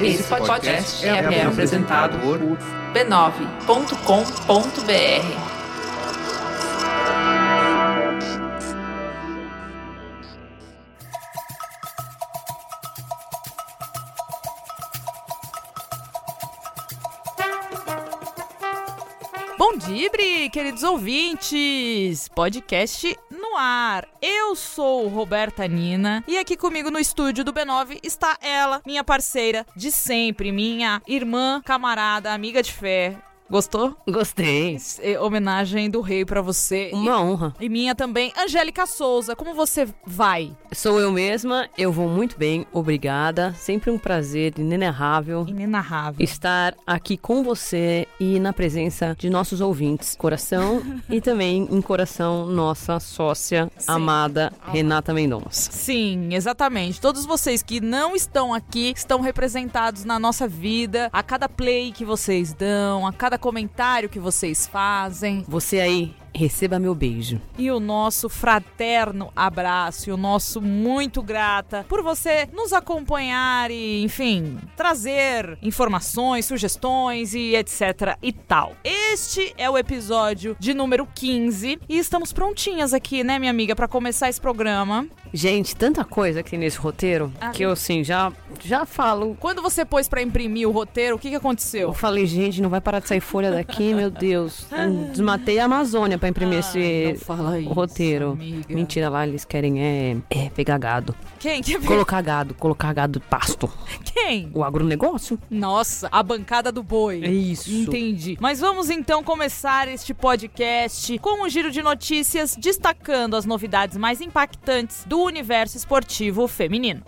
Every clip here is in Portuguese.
Esse podcast é, é apresentado por b9.com.br. Bom dia, queridos ouvintes! Podcast ar. Eu sou Roberta Nina e aqui comigo no estúdio do B9 está ela, minha parceira de sempre, minha irmã, camarada, amiga de fé, Gostou? Gostei. É, homenagem do rei para você. Uma e, honra. E minha também, Angélica Souza. Como você vai? Sou eu mesma, eu vou muito bem, obrigada. Sempre um prazer inenarrável. Inenarrável. Estar aqui com você e na presença de nossos ouvintes. Coração e também em coração nossa sócia Sim. amada Renata Mendonça. Sim, exatamente. Todos vocês que não estão aqui estão representados na nossa vida. A cada play que vocês dão, a cada cada comentário que vocês fazem. Você aí receba meu beijo. E o nosso fraterno abraço e o nosso muito grata por você nos acompanhar e, enfim, trazer informações, sugestões e etc e tal. Este é o episódio de número 15 e estamos prontinhas aqui, né, minha amiga, para começar esse programa. Gente, tanta coisa aqui nesse roteiro ah, que eu, assim, já, já falo. Quando você pôs para imprimir o roteiro, o que, que aconteceu? Eu falei, gente, não vai parar de sair folha daqui, meu Deus. Desmatei a Amazônia para imprimir ah, esse roteiro. Amiga. Mentira, lá eles querem é, é pegar gado. Quem? Quer Colocar gado, colocar gado pasto. Quem? O agronegócio. Nossa, a bancada do boi. É isso. Entendi. Mas vamos então começar este podcast com um giro de notícias destacando as novidades mais impactantes do universo esportivo feminino.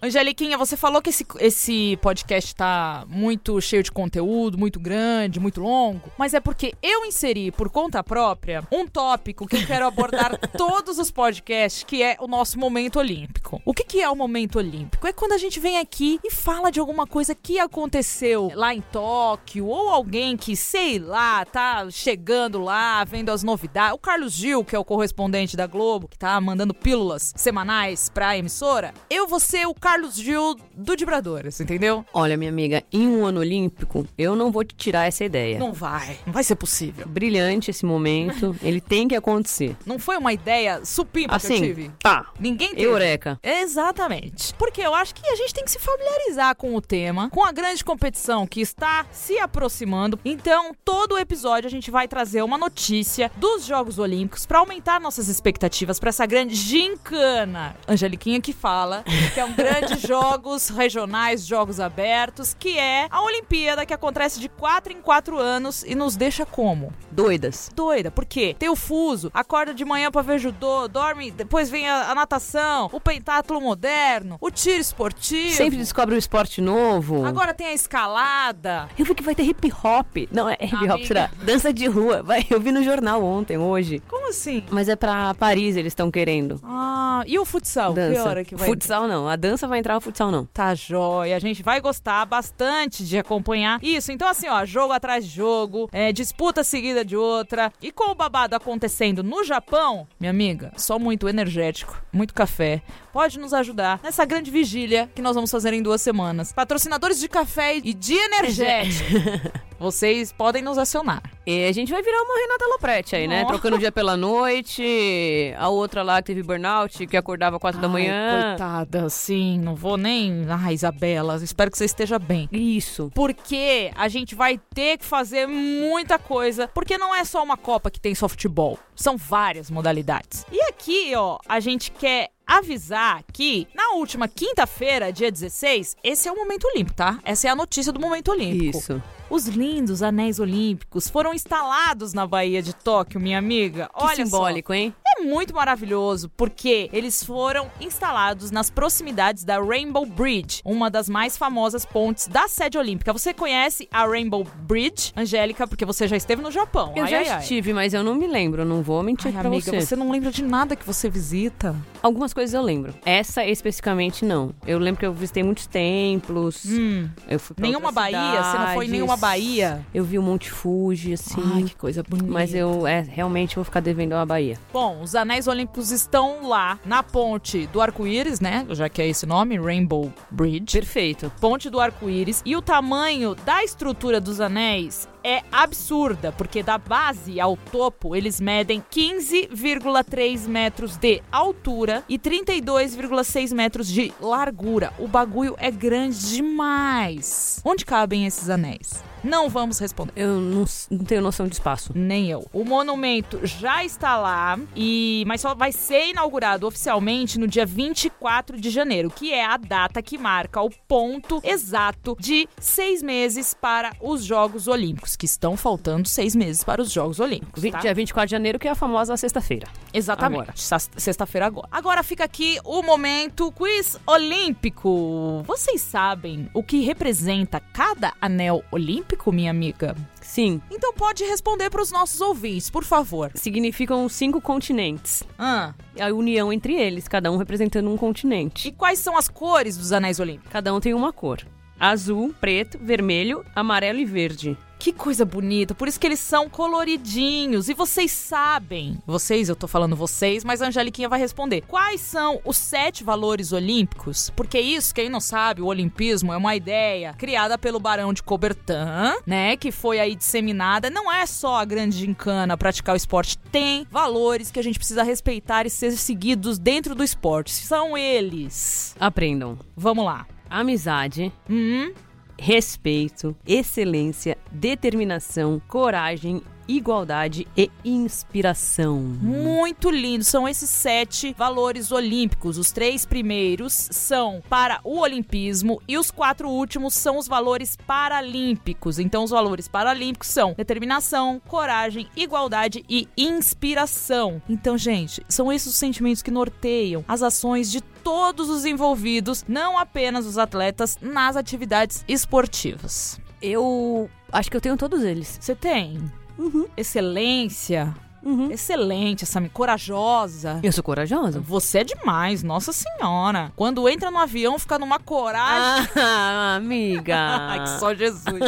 Angeliquinha, você falou que esse, esse podcast tá muito cheio de conteúdo, muito grande, muito longo, mas é porque eu inseri por conta própria um tópico que eu quero abordar todos os podcasts, que é o nosso momento olímpico. O que, que é o momento olímpico? É quando a gente vem aqui e fala de alguma coisa que aconteceu lá em Tóquio, ou alguém que, sei lá, tá chegando lá, vendo as novidades. O Carlos Gil, que é o correspondente da Globo, que tá mandando pílulas semanais pra emissora. Eu vou ser o Carlos Gil do Dibradoras, entendeu? Olha, minha amiga, em um ano olímpico, eu não vou te tirar essa ideia. Não vai, não vai ser possível. Brilhante esse momento, ele tem que acontecer. Não foi uma ideia supimpa assim, que eu tive? Tá. Ninguém teve. Eureka. Exatamente. Porque eu acho que a gente tem que se familiarizar com o tema, com a grande competição que está se aproximando. Então, todo o episódio a gente vai trazer uma notícia dos Jogos Olímpicos para aumentar nossas expectativas para essa grande gincana. Angeliquinha que fala que é um grande de jogos regionais, jogos abertos, que é a Olimpíada que acontece de 4 em 4 anos e nos deixa como? Doidas. Doida, por quê? Tem o fuso, acorda de manhã pra ver judô, dorme, depois vem a, a natação, o pentatlo moderno, o tiro esportivo. Sempre descobre um esporte novo. Agora tem a escalada. Eu vi que vai ter hip hop. Não, é hip hop, será? Dança de rua. Vai, eu vi no jornal ontem, hoje. Como assim? Mas é pra Paris, eles estão querendo. Ah, e o futsal? Dança. Que hora que vai? Futsal não, a dança vai entrar no futsal, não. Tá jóia. A gente vai gostar bastante de acompanhar isso. Então, assim, ó, jogo atrás de jogo, é, disputa seguida de outra. E com o babado acontecendo no Japão, minha amiga, só muito energético, muito café. Pode nos ajudar nessa grande vigília que nós vamos fazer em duas semanas. Patrocinadores de café e de energético. Vocês podem nos acionar. E a gente vai virar uma Renata Lopretti aí, né? Trocando o dia pela noite. A outra lá que teve burnout, que acordava quatro Ai, da manhã. Coitada, sim. Não vou nem. Ai, Isabela, espero que você esteja bem. Isso. Porque a gente vai ter que fazer muita coisa. Porque não é só uma Copa que tem só futebol. São várias modalidades. E aqui, ó, a gente quer avisar que na última quinta-feira, dia 16, esse é o Momento Olímpico, tá? Essa é a notícia do Momento Olímpico. Isso. Os lindos anéis olímpicos foram instalados na Baía de Tóquio, minha amiga. Que Olha simbólico, só. hein? É muito maravilhoso porque eles foram instalados nas proximidades da Rainbow Bridge, uma das mais famosas pontes da sede olímpica. Você conhece a Rainbow Bridge, Angélica, porque você já esteve no Japão. Eu ai, já ai, ai. estive, mas eu não me lembro, não vou mentir Ai, pra amiga, você. você não lembra de nada que você visita? Algumas coisas eu lembro. Essa especificamente não. Eu lembro que eu visitei muitos templos. Hum, Eu fui pra nenhuma Bahia? Você não foi em nenhuma Bahia? Eu vi o Monte Fuji, assim. Ai, que coisa bonita. Mas eu é, realmente vou ficar devendo a Bahia. Bom, os anéis olímpicos estão lá na ponte do arco-íris, né? Já que é esse nome, Rainbow Bridge. Perfeito. Ponte do arco-íris. E o tamanho da estrutura dos anéis é absurda, porque da base ao topo eles medem 15,3 metros de altura e 32,6 metros de largura. O bagulho é grande demais. Onde cabem esses anéis? Não vamos responder. Eu não, não tenho noção de espaço. Nem eu. O monumento já está lá e mas só vai ser inaugurado oficialmente no dia 24 de janeiro, que é a data que marca o ponto exato de seis meses para os Jogos Olímpicos, que estão faltando seis meses para os Jogos Olímpicos. Tá? Dia 24 de janeiro, que é a famosa sexta-feira. Exatamente. Sexta-feira agora. Agora fica aqui o momento quiz olímpico. Vocês sabem o que representa cada anel olímpico, minha amiga? Sim, Então pode responder para os nossos ouvintes, por favor. significam cinco continentes. Ah. A união entre eles, cada um representando um continente. E quais são as cores dos anéis olímpicos? Cada um tem uma cor. Azul, preto, vermelho, amarelo e verde. Que coisa bonita, por isso que eles são coloridinhos. E vocês sabem, vocês, eu tô falando vocês, mas a Angeliquinha vai responder. Quais são os sete valores olímpicos? Porque isso, quem não sabe, o olimpismo é uma ideia criada pelo Barão de Coubertin, né? Que foi aí disseminada. Não é só a grande gincana praticar o esporte, tem valores que a gente precisa respeitar e ser seguidos dentro do esporte. São eles. Aprendam. Vamos lá. Amizade, Hum, respeito, excelência, determinação, coragem, igualdade e inspiração. Muito lindo. São esses sete valores olímpicos. Os três primeiros são para o olimpismo e os quatro últimos são os valores paralímpicos. Então, os valores paralímpicos são determinação, coragem, igualdade e inspiração. Então, gente, são esses os sentimentos que norteiam as ações de todos os envolvidos, não apenas os atletas, nas atividades esportivas. Eu acho que eu tenho todos eles. Você tem Uhum. excelência, Uhum. excelente, essa corajosa. Eu sou corajosa. Você é demais, nossa senhora. Quando entra no avião, fica numa coragem. Ah, amiga. Ai, que só Jesus.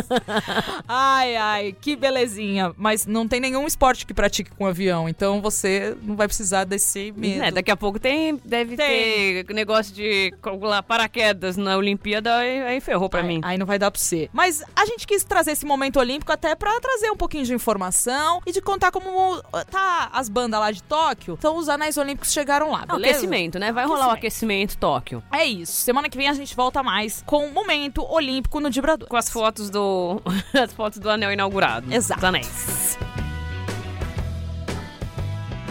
ai, ai, que belezinha. Mas não tem nenhum esporte que pratique com avião, então você não vai precisar desse medo. É, daqui a pouco tem, deve Tem. ter negócio de calcular paraquedas na Olimpíada, aí, aí ferrou pra Aí- mim. Aí não vai dar pra você. Mas a gente quis trazer esse momento olímpico até pra trazer um pouquinho de informação e de contar como tá as bandas lá de Tóquio. Então os anéis olímpicos chegaram lá, beleza? aquecimento, né? Vai rolar o aquecimento Tóquio. É isso. Semana que vem a gente volta mais com o momento olímpico no Vibrador. Com as fotos do. as fotos do anel inaugurado. Exato. Dos anéis.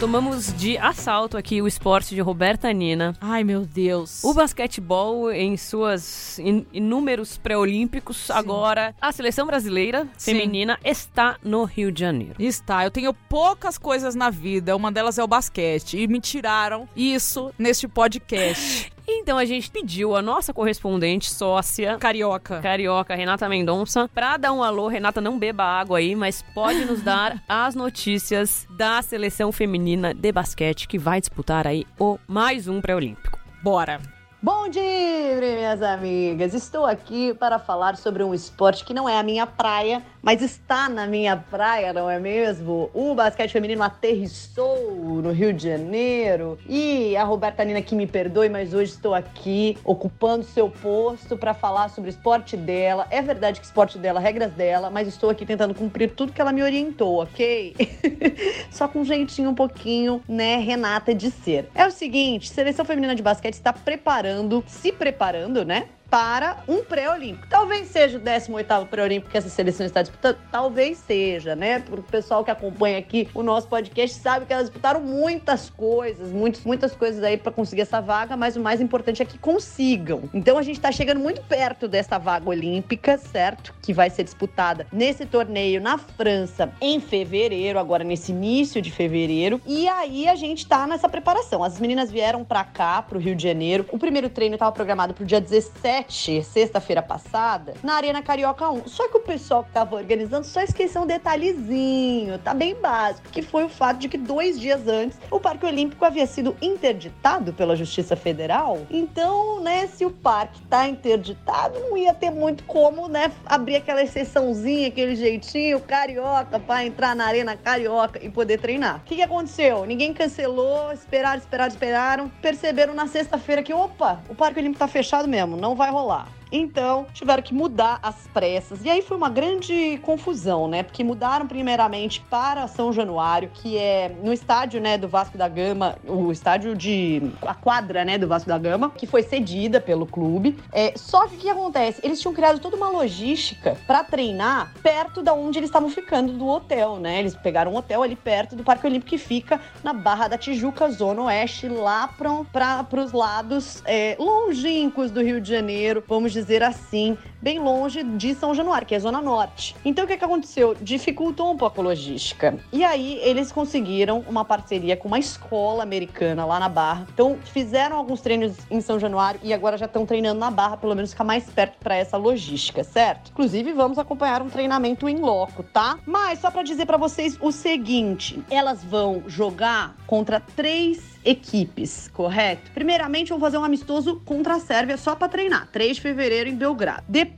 Tomamos de assalto aqui o esporte de Roberta Nina. Ai, meu Deus. O basquetebol em suas in- inúmeros pré-olímpicos. Agora, a seleção brasileira Sim. feminina está no Rio de Janeiro. Está, eu tenho poucas coisas na vida, uma delas é o basquete, e me tiraram isso neste podcast. Então a gente pediu a nossa correspondente sócia Carioca. carioca Renata Mendonça pra dar um alô. Renata, não beba água aí, mas pode nos dar as notícias da seleção feminina de basquete que vai disputar aí o mais um pré-olímpico. Bora. Bom dia, minhas amigas! Estou aqui para falar sobre um esporte que não é a minha praia, mas está na minha praia, não é mesmo? O basquete feminino aterrissou no Rio de Janeiro e a Roberta Nina que me perdoe, mas hoje estou aqui ocupando seu posto para falar sobre o esporte dela. É verdade que esporte dela, regras dela, mas estou aqui tentando cumprir tudo que ela me orientou, ok? Só com um jeitinho um pouquinho, né, Renata, de ser. É o seguinte, seleção feminina de basquete está preparando, se preparando, né? Para um pré-olímpico. Talvez seja o 18º pré-olímpico que essa seleção está disputando, talvez seja, né? Porque o pessoal que acompanha aqui o nosso podcast sabe que elas disputaram muitas coisas, muitas, muitas coisas aí para conseguir essa vaga, mas o mais importante é que consigam. Então a gente está chegando muito perto dessa vaga olímpica, certo? Que vai ser disputada nesse torneio na França em fevereiro, agora nesse início de fevereiro. E aí a gente tá nessa preparação. As meninas vieram para cá, pro Rio de Janeiro. O primeiro treino estava programado pro dia 17, sexta-feira passada, na Arena Carioca 1. Só que o pessoal que tava organizando só esqueceu um detalhezinho, tá bem básico, que foi o fato de que dois dias antes o Parque Olímpico havia sido interditado pela Justiça Federal. Então, né, se o parque tá interditado, não ia ter muito como, né, abrir aquela exceçãozinha, aquele jeitinho carioca para entrar na Arena Carioca e poder treinar. O que, que aconteceu? Ninguém cancelou, esperaram, esperaram, esperaram, perceberam na sexta-feira que, opa, o Parque Olímpico tá fechado mesmo, não vai rolar. Então, tiveram que mudar as pressas. E aí foi uma grande confusão, né? Porque mudaram primeiramente para São Januário, que é no estádio, né, do Vasco da Gama, o estádio de a quadra, né, do Vasco da Gama, que foi cedida pelo clube. É, só que o que acontece? Eles tinham criado toda uma logística para treinar perto da onde eles estavam ficando do hotel, né? Eles pegaram um hotel ali perto do Parque Olímpico que fica na Barra da Tijuca, zona oeste, lá para os lados é, longínquos do Rio de Janeiro, vamos dizer dizer assim, bem longe de São Januário, que é a Zona Norte. Então o que, que aconteceu? Dificultou um pouco a logística. E aí eles conseguiram uma parceria com uma escola americana lá na Barra. Então fizeram alguns treinos em São Januário e agora já estão treinando na Barra, pelo menos ficar mais perto para essa logística, certo? Inclusive vamos acompanhar um treinamento em loco, tá? Mas só para dizer para vocês o seguinte, elas vão jogar contra três equipes, correto? Primeiramente, vão fazer um amistoso contra a Sérvia só para treinar, 3 de fevereiro em Belgrado. Depois,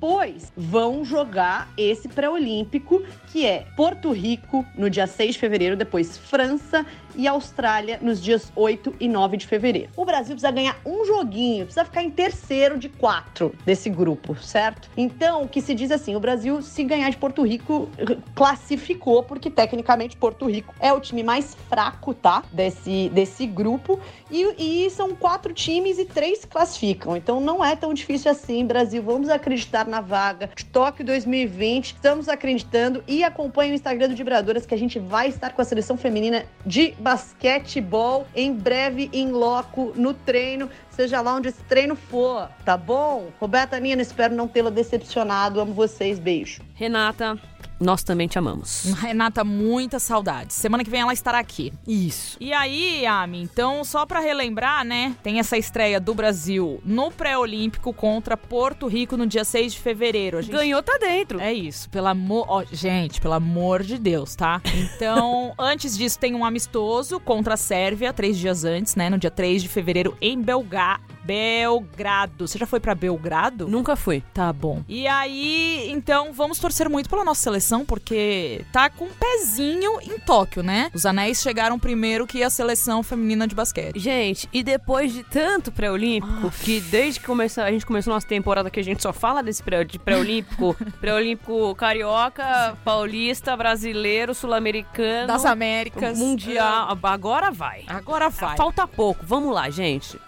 vão jogar esse pré-olímpico, que é Porto Rico no dia 6 de fevereiro, depois França e Austrália nos dias 8 e 9 de fevereiro. O Brasil precisa ganhar um joguinho, precisa ficar em terceiro de quatro desse grupo, certo? Então, o que se diz assim, o Brasil, se ganhar de Porto Rico, classificou, porque tecnicamente Porto Rico é o time mais fraco, tá? Desse, desse grupo. E, e são quatro times e três classificam. Então não é tão difícil assim, Brasil. Vamos acreditar na vaga de Tóquio 2020. Estamos acreditando e acompanhe o Instagram do Vibradoras que a gente vai estar com a seleção feminina de basquetebol em breve em loco no treino, seja lá onde esse treino for, tá bom? Roberta Nina, espero não tê-la decepcionado. Amo vocês, beijo. Renata, nós também te amamos. Renata, muita saudade. Semana que vem ela estará aqui. Isso. E aí, Ami, então só para relembrar, né, tem essa estreia do Brasil no pré-olímpico contra Porto Rico no dia 6 de fevereiro. Gente... Ganhou, tá dentro. É isso, pelo amor, oh, gente, pelo amor de Deus, tá? Então, antes disso tem um amistoso contra a Sérvia, três dias antes, né, no dia 3 de fevereiro em Belgar Belgrado. Você já foi para Belgrado? Nunca fui. Tá bom. E aí, então, vamos torcer muito pela nossa seleção, porque tá com um pezinho em Tóquio, né? Os anéis chegaram primeiro que a seleção feminina de basquete. Gente, e depois de tanto pré-olímpico, ah. que desde que começou, a gente começou nossa temporada que a gente só fala desse pré-olímpico, pré-olímpico carioca, paulista, brasileiro, sul-americano, das Américas, mundial, agora vai. Agora vai. Falta pouco. Vamos lá, gente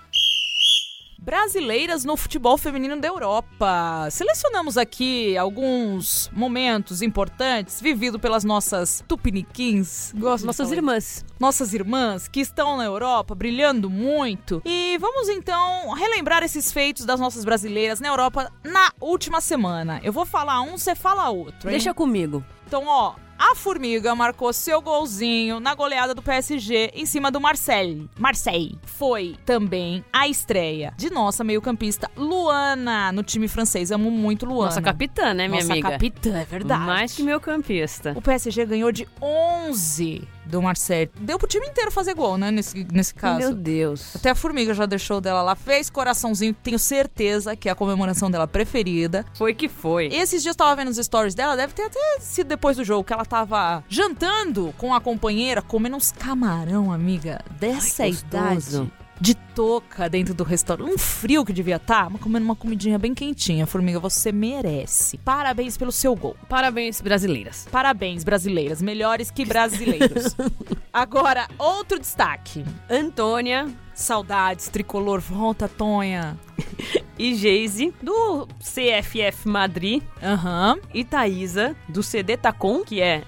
brasileiras no futebol feminino da Europa. Selecionamos aqui alguns momentos importantes vividos pelas nossas tupiniquins, gosto nossas irmãs, nossas irmãs que estão na Europa brilhando muito. E vamos então relembrar esses feitos das nossas brasileiras na Europa na última semana. Eu vou falar um, você fala outro. Hein? Deixa comigo. Então, ó, a Formiga marcou seu golzinho na goleada do PSG em cima do Marseille. Marseille. Foi também a estreia de nossa meio-campista Luana no time francês. Amo muito Luana. Nossa capitã, né, minha nossa amiga? Nossa capitã, é verdade. Mais que meio-campista. O PSG ganhou de 11 do Marcelo. Deu pro time inteiro fazer gol, né? Nesse, nesse caso. Meu Deus. Até a Formiga já deixou dela lá. Fez coraçãozinho. Tenho certeza que é a comemoração dela preferida. Foi que foi. Esses dias eu tava vendo os stories dela. Deve ter até sido depois do jogo que ela tava jantando com a companheira, comendo uns camarão, amiga. Dessa Ai, idade de touca dentro do restaurante. Um frio que devia estar, tá, mas comendo uma comidinha bem quentinha. Formiga, você merece. Parabéns pelo seu gol. Parabéns, brasileiras. Parabéns, brasileiras. Melhores que brasileiros. Agora, outro destaque. Antônia. Saudades, tricolor, volta, Tonha. e Geise, do CFF Madrid, Aham. e Thaisa, do CD Tacom, que é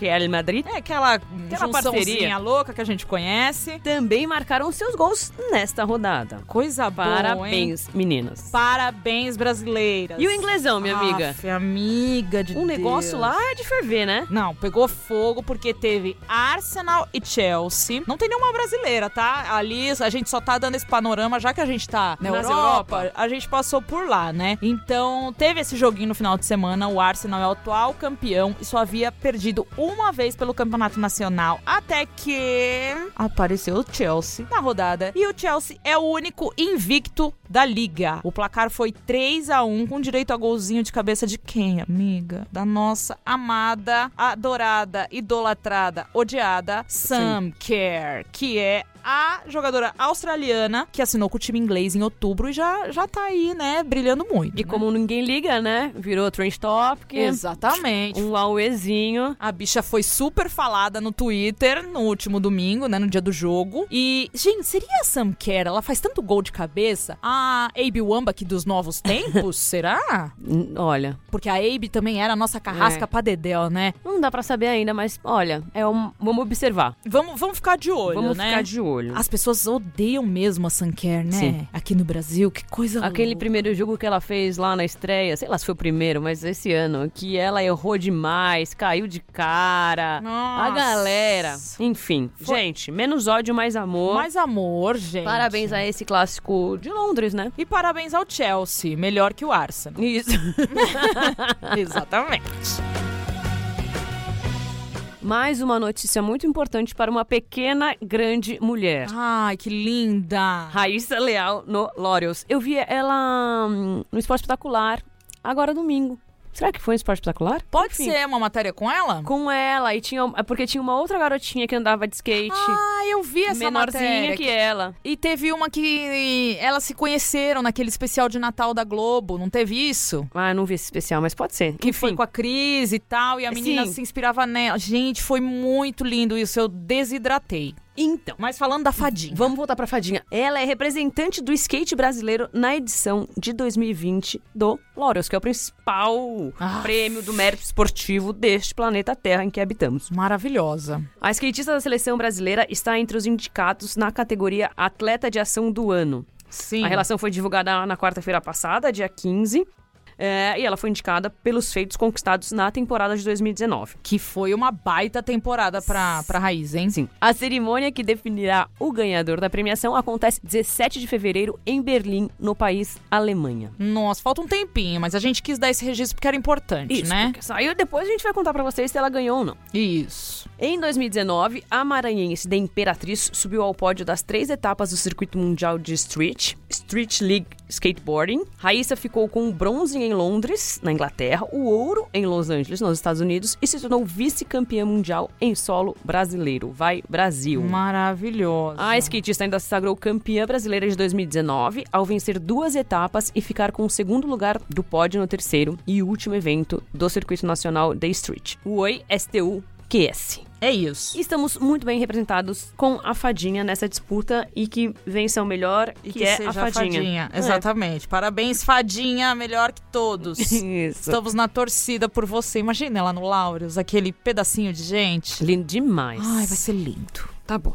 Real Madrid, É aquela, Aquela parceria. louca que a gente conhece. também marcaram seus gols nesta rodada. Coisa boa, hein? Parabéns, meninas. Parabéns, brasileiras. E o inglesão, minha amiga? Aff, amiga de Um negócio Deus. lá é de ferver, né? Não, pegou fogo porque teve Arsenal e Chelsea. Não tem nenhuma brasileira, tá? Ali a gente só tá dando esse panorama, já que a gente tá na Europa, Europa. a gente passou por lá, né? Então, teve esse joguinho no final de semana. O Arsenal é o atual campeão e só havia perdido uma vez pelo campeonato nacional. Até que apareceu o Chelsea na rodada. E o Chelsea é o único invicto da liga. O placar foi 3 a 1 com direito a golzinho de cabeça de quem, amiga? Da nossa amada, adorada, idolatrada, odiada Sam Kerr, que é a jogadora australiana que assinou com o time inglês em outubro e já, já tá aí, né, brilhando muito. E né? como ninguém liga, né? Virou trend topic. Exatamente. Um auezinho. A bicha foi super falada no Twitter no último domingo, né? No dia do jogo. E, gente, seria a Sam Kerr? Ela faz tanto gol de cabeça. A Abe Wamba aqui dos novos tempos? será? Olha, Porque a Abe também era a nossa carrasca É. pra dedéu, né? não dá pra saber ainda, mas olha, é um, vamos observar. Vamos, vamos ficar de olho, vamos né? ficar de olho. As pessoas odeiam mesmo a Kerr, né? Sim. Aqui no Brasil, que coisa Aquele louca. primeiro jogo que ela fez lá na estreia, sei lá se foi o primeiro, mas esse ano, que ela errou demais, caiu de cara. Nossa. A galera. Enfim, Foi- gente, menos ódio, mais amor. Mais amor, gente. Parabéns a esse clássico de Londres, né? E parabéns ao Chelsea, melhor que o Arsenal. Isso. Exatamente. Mais uma notícia muito importante para uma pequena, grande mulher. Ai, que linda. Raíssa Leal no L'Oreals. Eu vi ela hum, no Esporte Espetacular, agora domingo. Será que foi no Esporte Espetacular? Pode Enfim, ser uma matéria com ela? Com ela, e tinha. é Porque tinha uma outra garotinha que andava de skate. Ah, eu vi essa menorzinha matéria. que ela. E teve uma que elas se conheceram naquele especial de Natal da Globo, não teve isso? Ah, não vi esse especial, mas pode ser. Que Enfim, foi com a Cris e tal, e a menina Sim. se inspirava nela. Gente, foi muito lindo isso, eu desidratei. Então. Mas falando da fadinha. Vamos voltar pra Fadinha. Ela é representante do skate brasileiro na edição de 2020 do L'Oreals, que é o principal Ah. prêmio do mérito esportivo deste planeta Terra em que habitamos. Maravilhosa. A skatista da seleção brasileira está entre os indicados na categoria Atleta de Ação do Ano. Sim. A relação foi divulgada na quarta-feira passada, dia 15. É, e ela foi indicada pelos feitos conquistados na temporada de 2019. Que foi uma baita temporada pra, pra Raiz, hein? Sim. A cerimônia que definirá o ganhador da premiação acontece 17 de fevereiro em Berlim, no país Alemanha. Nossa, falta um tempinho, mas a gente quis dar esse registro porque era importante, Isso, né? saiu depois a gente vai contar pra vocês se ela ganhou ou não. Isso. Em 2019, a maranhense da Imperatriz subiu ao pódio das três etapas do circuito mundial de Street, Street League Skateboarding. Raíssa ficou com o bronze em Londres, na Inglaterra, o ouro em Los Angeles, nos Estados Unidos, e se tornou vice-campeã mundial em solo brasileiro. Vai, Brasil! Maravilhosa. A skatista ainda se sagrou campeã brasileira de 2019 ao vencer duas etapas e ficar com o segundo lugar do pódio no terceiro e último evento do Circuito Nacional da Street, o Oi STU QS. É isso. Estamos muito bem representados com a fadinha nessa disputa e que vença o melhor, E que, é a fadinha. É. Exatamente. Parabéns, fadinha, melhor que todos. Isso. Estamos na torcida por você. Imagina ela no Laureus, aquele pedacinho de gente. Lindo demais. Ai, vai ser lindo. Tá bom.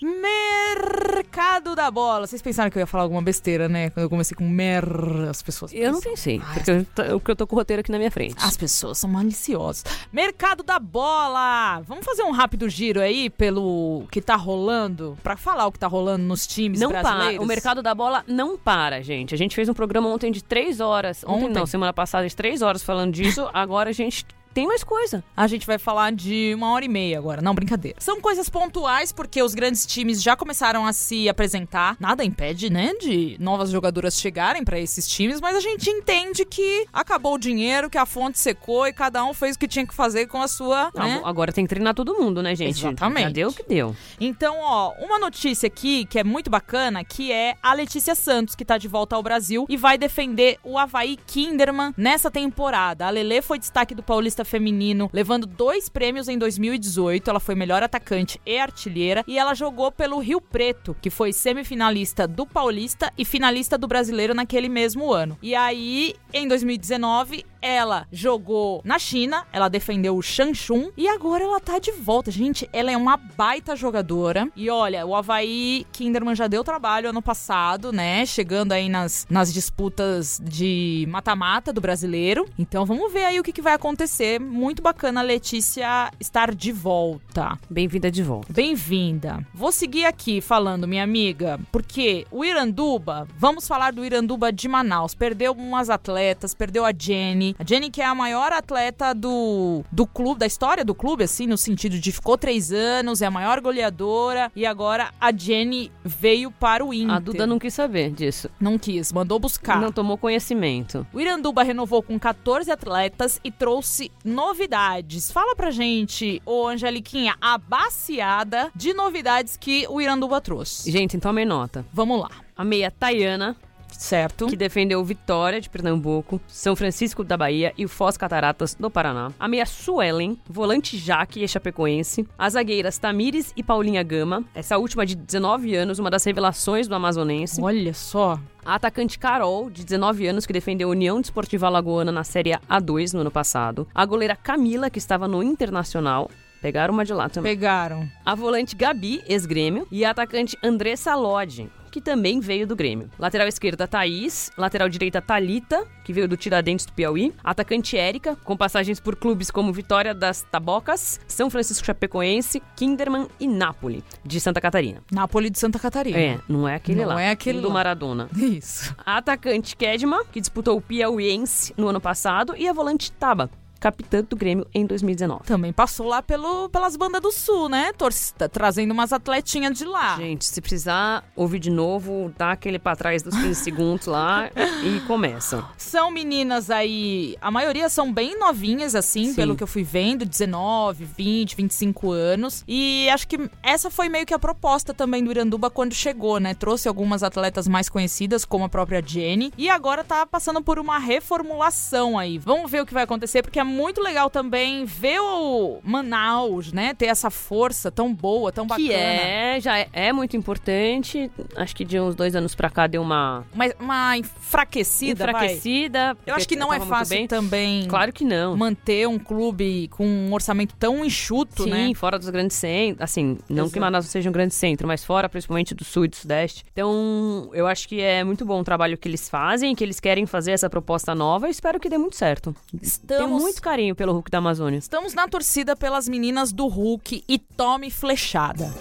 Mercado da bola. Vocês pensaram que eu ia falar alguma besteira, né? Quando eu comecei com mer, as pessoas. Eu não pensei, Ai, porque eu, tô- eu tô com o roteiro aqui na minha frente. As pessoas são maliciosas. Mercado da bola! Vamos fazer um rápido giro aí pelo que tá rolando? Pra falar o que tá rolando nos times Não brasileiros. para. O mercado da bola não para, gente. A gente fez um programa ontem de três horas. Ontem, Ontem? não, semana passada de três horas falando disso. Agora a gente tem mais coisa. A gente vai falar de uma hora e meia agora. Não, brincadeira. São coisas pontuais, porque os grandes times já começaram a se apresentar. Nada impede, né, de novas jogadoras chegarem pra esses times, mas a gente entende que acabou o dinheiro, que a fonte secou e cada um fez o que tinha que fazer com a sua. Não, né? Agora tem que treinar todo mundo, né, gente? Exatamente. Já deu o que deu. Então, ó, uma notícia aqui que é muito bacana, que é a Letícia Santos, que tá de volta ao Brasil e vai defender o Havaí Kinderman nessa temporada. A Lelê foi destaque do Paulista feminino, levando dois prêmios em 2018. Ela foi melhor atacante e artilheira. E ela jogou pelo Rio Preto, que foi semifinalista do Paulista e finalista do Brasileiro naquele mesmo ano. E aí, em 2019, ela jogou na China, ela defendeu o Shanchun e agora ela tá de volta. Gente, ela é uma baita jogadora. E olha, o Havaí Kinderman já deu trabalho ano passado, né? Chegando aí nas, nas disputas de mata-mata do brasileiro. Então vamos ver aí o que, que vai acontecer. Muito bacana a Letícia estar de volta. Bem-vinda de volta. Bem-vinda. Vou seguir aqui falando, minha amiga, porque o Iranduba, vamos falar do Iranduba de Manaus. Perdeu umas atletas, perdeu a Jenny. A Jenny, que é a maior atleta do, do clube, da história do clube, assim, no sentido de ficou três anos, é a maior goleadora. E agora a Jenny veio para o Inter. A Duda não quis saber disso. Não quis, mandou buscar. Não tomou conhecimento. O Iranduba renovou com 14 atletas e trouxe novidades. Fala pra gente, ô Angeliquinha, a baseada de novidades que o Iranduba trouxe. Gente, então tomem nota. Vamos lá. A meia Tayana, Certo. que defendeu Vitória de Pernambuco, São Francisco da Bahia e o Foz Cataratas do Paraná. A meia Suelen, volante Jaque e Chapecoense. As zagueiras Tamires e Paulinha Gama, essa última de 19 anos, uma das revelações do amazonense. Olha só. A atacante Carol, de 19 anos, que defendeu a União Desportiva Alagoana na Série A2 no ano passado. A goleira Camila, que estava no Internacional. Pegaram uma de lá também. Pegaram. A volante Gabi, ex-grêmio. E a atacante Andressa Lodge, que também veio do Grêmio. Lateral esquerda, Thaís. Lateral direita, Talita, que veio do Tiradentes do Piauí. Atacante Érica, com passagens por clubes como Vitória das Tabocas, São Francisco Chapecoense, Kinderman e Nápoles, de Santa Catarina. Nápoles de Santa Catarina. É, não é aquele Não lá. é aquele do lá. Maradona. Isso. Atacante Kedma, que disputou o Piauiense no ano passado, e a volante Taba, capitã do Grêmio em 2019. Também passou lá pelo, pelas bandas do sul, né? Torce- tá trazendo umas atletinhas de lá. Gente, se precisar ouvir de novo, dá aquele pra trás dos 15 segundos lá e começa. São meninas aí, a maioria são bem novinhas, assim, Sim. pelo que eu fui vendo, 19, 20, 25 anos. E acho que essa foi meio que a proposta também do Iranduba quando chegou, né? Trouxe algumas atletas mais conhecidas, como a própria Jenny. E agora tá passando por uma reformulação aí. Vamos ver o que vai acontecer, porque é muito legal também ver o Manaus, né? Ter essa força tão boa, tão bacana. Que é, já é, é muito importante. Acho que de uns dois anos pra cá deu uma Uma, uma enfraquecida, enfraquecida. Eu acho que não é muito fácil bem. também Claro que não. manter um clube com um orçamento tão enxuto, Sim, né? fora dos grandes centros. Assim, não que Exato. Manaus seja um grande centro, mas fora, principalmente do sul e do sudeste. Então, eu acho que é muito bom o trabalho que eles fazem, que eles querem fazer essa proposta nova e espero que dê muito certo. Tenho Estamos, muito carinho pelo Hulk da Amazônia. estamos na torcida pelas meninas do Hulk e tome flechada.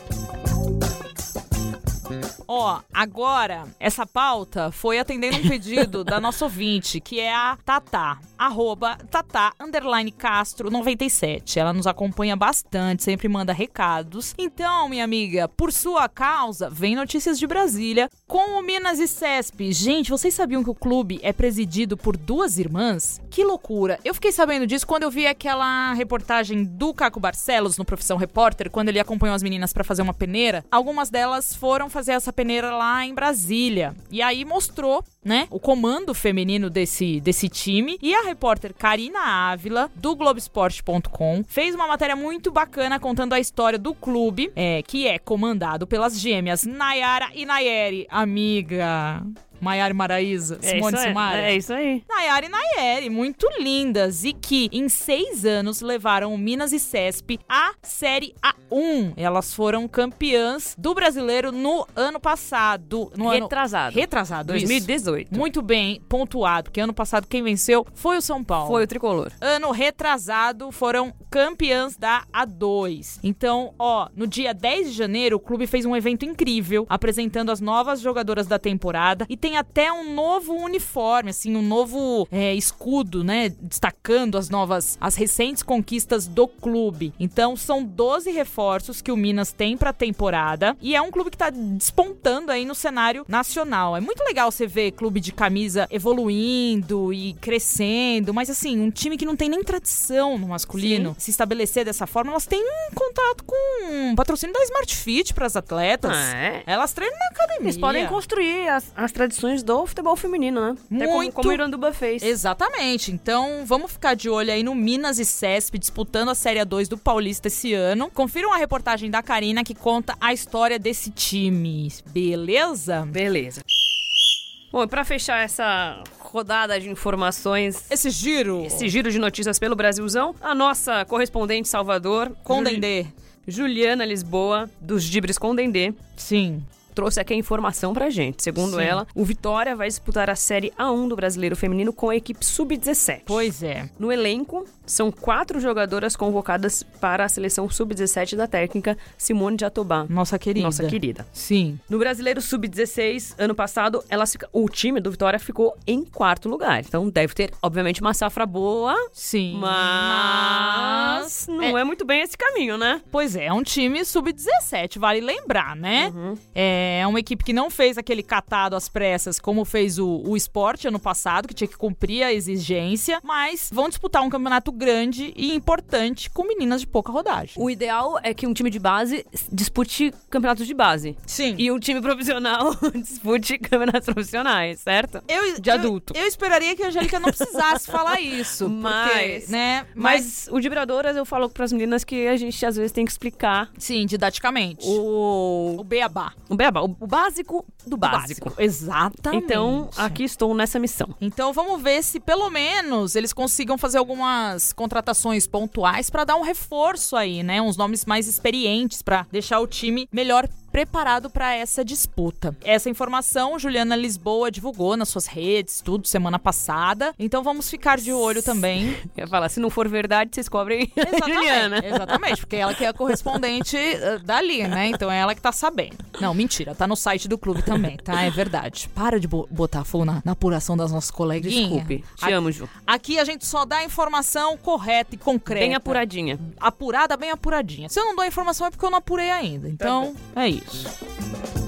Ó, agora, essa pauta foi atendendo um pedido da nossa ouvinte, que é a Tatá, arroba Tatá, underline Castro 97. Ela nos acompanha bastante, sempre manda recados. Então, minha amiga, por sua causa, vem notícias de Brasília com o Minas e Cesp. Gente, vocês sabiam que o clube é presidido por duas irmãs? Que loucura! Eu fiquei sabendo disso quando eu vi aquela reportagem do Caco Barcelos no Profissão Repórter, quando ele acompanhou as meninas pra fazer uma peneira. Algumas delas foram fazer essa peneira lá em Brasília. E aí mostrou, né, o comando feminino desse, desse time. E a repórter Karina Ávila, do Globoesporte.com, fez uma matéria muito bacana contando a história do clube, é, que é comandado pelas gêmeas Nayara e Nayeri. Amiga. Maiara e Maraísa, Simone Simaria. É isso aí. Nayara e Nayeri, muito lindas e que em seis anos levaram o Minas e Cesp à Série A1. Elas foram campeãs do brasileiro no ano passado. No ano Retrasado. retrasado, isso. 2018. Muito bem pontuado, porque ano passado quem venceu foi o São Paulo. Foi o tricolor. Ano retrasado foram campeãs da A2. Então, ó, no dia 10 de janeiro, o clube fez um evento incrível, apresentando as novas jogadoras da temporada e tem até um novo uniforme, assim, um novo é, escudo, né? Destacando as novas, as recentes conquistas do clube. Então, são 12 reforços que o Minas tem pra temporada e é um clube que tá despontando aí no cenário nacional. É muito legal você ver clube de camisa evoluindo e crescendo, mas assim, um time que não tem nem tradição no masculino se estabelecer dessa forma, elas têm um contato com um patrocínio da Smart Fit pras atletas. Ah, é? Elas treinam na academia. Eles podem construir as, as tradições contratações do futebol feminino, né? Até como, Muito. como o Iranduba fez. Exatamente. Então, vamos ficar de olho aí no Minas e Cesp disputando a Série 2 do Paulista esse ano. Confiram a reportagem da Karina que conta a história desse time. Beleza? Beleza. Bom, e pra fechar essa rodada de informações, Esse giro esse giro de notícias pelo Brasilzão, a nossa correspondente Salvador, com Juli- Dendê. Juliana Lisboa, dos Dibres com Dendê, Sim. Trouxe aqui a informação pra gente. Segundo Sim. ela, o Vitória vai disputar a Série A1 do Brasileiro Feminino com a equipe Sub-17. Pois é. No elenco, são quatro jogadoras convocadas para a seleção Sub-17 da técnica Simone Jatobá. Nossa querida. Nossa querida. Sim. No Brasileiro Sub-16, ano passado, fica- o time do Vitória ficou em quarto lugar. Então deve ter, obviamente, uma safra boa, Sim. mas não é, muito bem esse caminho, né? Pois é, é um time sub-17, vale lembrar, né? É uma equipe que não fez aquele catado às pressas como fez o, o esporte ano passado, que tinha que cumprir a exigência, mas vão disputar um campeonato grande e importante com meninas de pouca rodagem. O ideal é que um time de base dispute campeonatos de base. Sim. E um time profissional dispute campeonatos profissionais, certo? eu, de adulto. Eu, eu esperaria que a Angélica não precisasse falar isso. Mas- Porque, né? Mas, Mas o de Vibradoras, eu falo pras meninas que a gente às vezes tem que explicar sim, didaticamente. O, o, beabá. o beabá, o o básico do básico. Exatamente. Então, aqui estou nessa missão. Então vamos ver se pelo menos eles consigam fazer algumas contratações pontuais pra dar um reforço aí, né? Uns nomes mais experientes pra deixar o time melhor preparado pra essa disputa. Essa informação Juliana Lisboa divulgou nas suas redes, tudo semana passada. Então vamos ficar de olho também. Eu ia falar, se não for verdade, vocês cobrem Exatamente, Juliana. exatamente, porque ela que é a correspondente eh, dali, né? Então é ela que tá sabendo. Não, mentira, tá no site do clube também, tá? É verdade. Para de bo- botar fogo na, na apuração das nossas coleguinhas. Desculpe, te A- amo, Ju. Aqui a gente só dá a informação correta e concreta. Bem apuradinha. Apurada, bem apuradinha. Se eu não dou a informação é porque eu não apurei ainda. Então, é isso. days.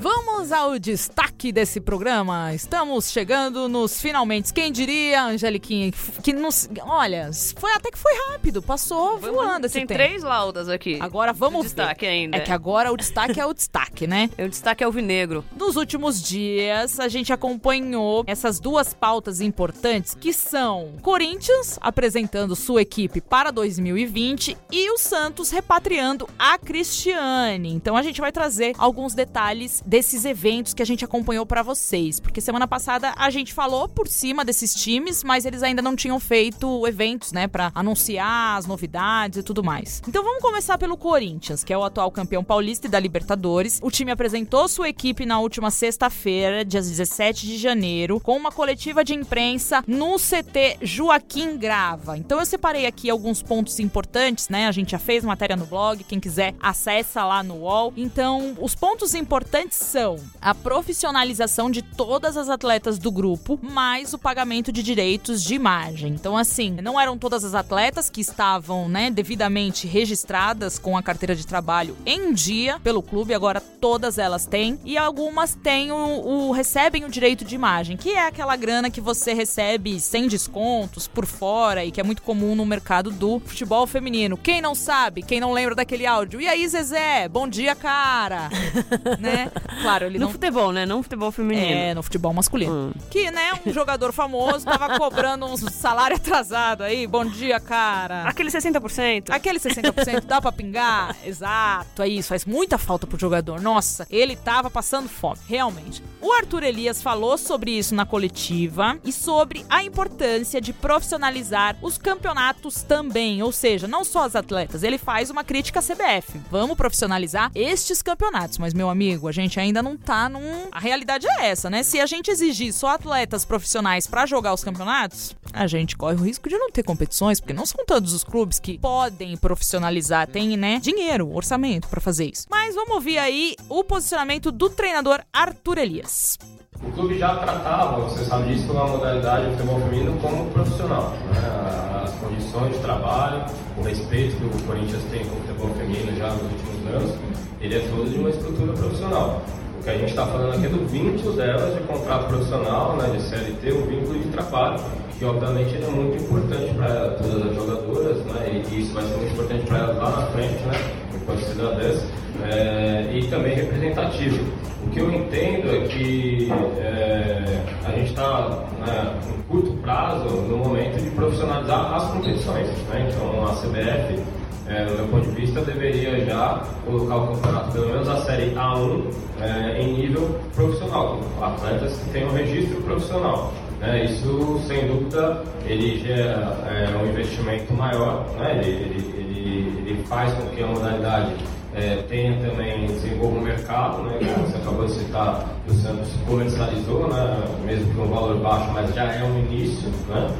Vamos ao destaque desse programa. Estamos chegando nos finalmente. Quem diria, Angeliquinha, que- nos. Olha, foi até que foi rápido, passou voando esse Tem tempo. três laudas aqui. Agora vamos de destaque ver. ainda. É que agora o destaque é o destaque, né? O destaque é o vinegro. Nos últimos dias, a gente acompanhou essas duas pautas importantes que são Corinthians apresentando sua equipe para 2020 e o Santos repatriando a Cristiane. Então a gente vai trazer alguns detalhes desses eventos que a gente acompanhou para vocês, porque semana passada a gente falou por cima desses times, mas eles ainda não tinham feito eventos, né, para anunciar as novidades e tudo mais. Então vamos começar pelo Corinthians, que é o atual campeão paulista e da Libertadores. O time apresentou sua equipe na última sexta-feira, dia 17 de janeiro, com uma coletiva de imprensa no CT Joaquim Grava. Então eu separei aqui alguns pontos importantes, né? A gente já fez matéria no blog, quem quiser acessa lá no UOL. Então, os pontos importantes são a profissionalização de todas as atletas do grupo, mais o pagamento de direitos de imagem. Então, assim, não eram todas as atletas que estavam, né, devidamente registradas com a carteira de trabalho em dia pelo clube, agora todas elas têm, e algumas têm o, o- recebem o direito de imagem, que é aquela grana que você recebe sem descontos por fora e que é muito comum no mercado do futebol feminino. Quem não sabe, quem não lembra daquele áudio? E aí, Zezé? Bom dia, cara. né? Claro, ele No não futebol, né? Não no futebol feminino. é, no futebol masculino. Hum. Que, né, um jogador famoso tava cobrando um salário atrasado aí. Bom dia, cara. Aquele 60%. Aquele 60% dá pra pingar? Exato, é isso. Faz muita falta pro jogador. Nossa, ele tava passando fome, realmente. O Arthur Elias falou sobre isso na coletiva e sobre a importância de profissionalizar os campeonatos também. Ou seja, não só as atletas. Ele faz uma crítica à CBF. Vamos profissionalizar estes campeonatos. Mas, meu amigo, a gente ainda não tá num. A realidade é essa, né? Se a gente exigir só atletas profissionais pra jogar os campeonatos, a gente corre o risco de não ter competições, porque não são todos os clubes que podem profissionalizar, tem, né, dinheiro, orçamento pra fazer isso. Mas vamos ouvir aí o posicionamento do treinador Arthur Elias. O clube já tratava, você sabe disso, uma modalidade de futebol feminino como profissional. Né? As condições de trabalho, o respeito que o Corinthians tem com o futebol feminino já nos últimos anos, ele é todo de uma estrutura profissional. O que a gente está falando aqui é do vínculo delas de contrato profissional, né, de CLT, o vínculo de trabalho, que obviamente é muito importante para todas as jogadoras, né, e isso vai ser muito importante para elas lá na frente, né, enquanto cidadãs é, e também representativo. O que eu entendo é que é, a gente está, né, em curto prazo, no momento de profissionalizar as competições. Né? Então, a CBF, é, no meu ponto de vista, deveria já colocar o campeonato, pelo menos a Série A1, é, em nível profissional, atletas que tenham registro profissional. Né? Isso, sem dúvida, ele gera é, um investimento maior, né? ele, ele, ele, ele faz com que a modalidade é, tenha também desenvolva o mercado, né, como você acabou de citar, o Santos comercializou, né, mesmo com um valor baixo, mas já é um início, né,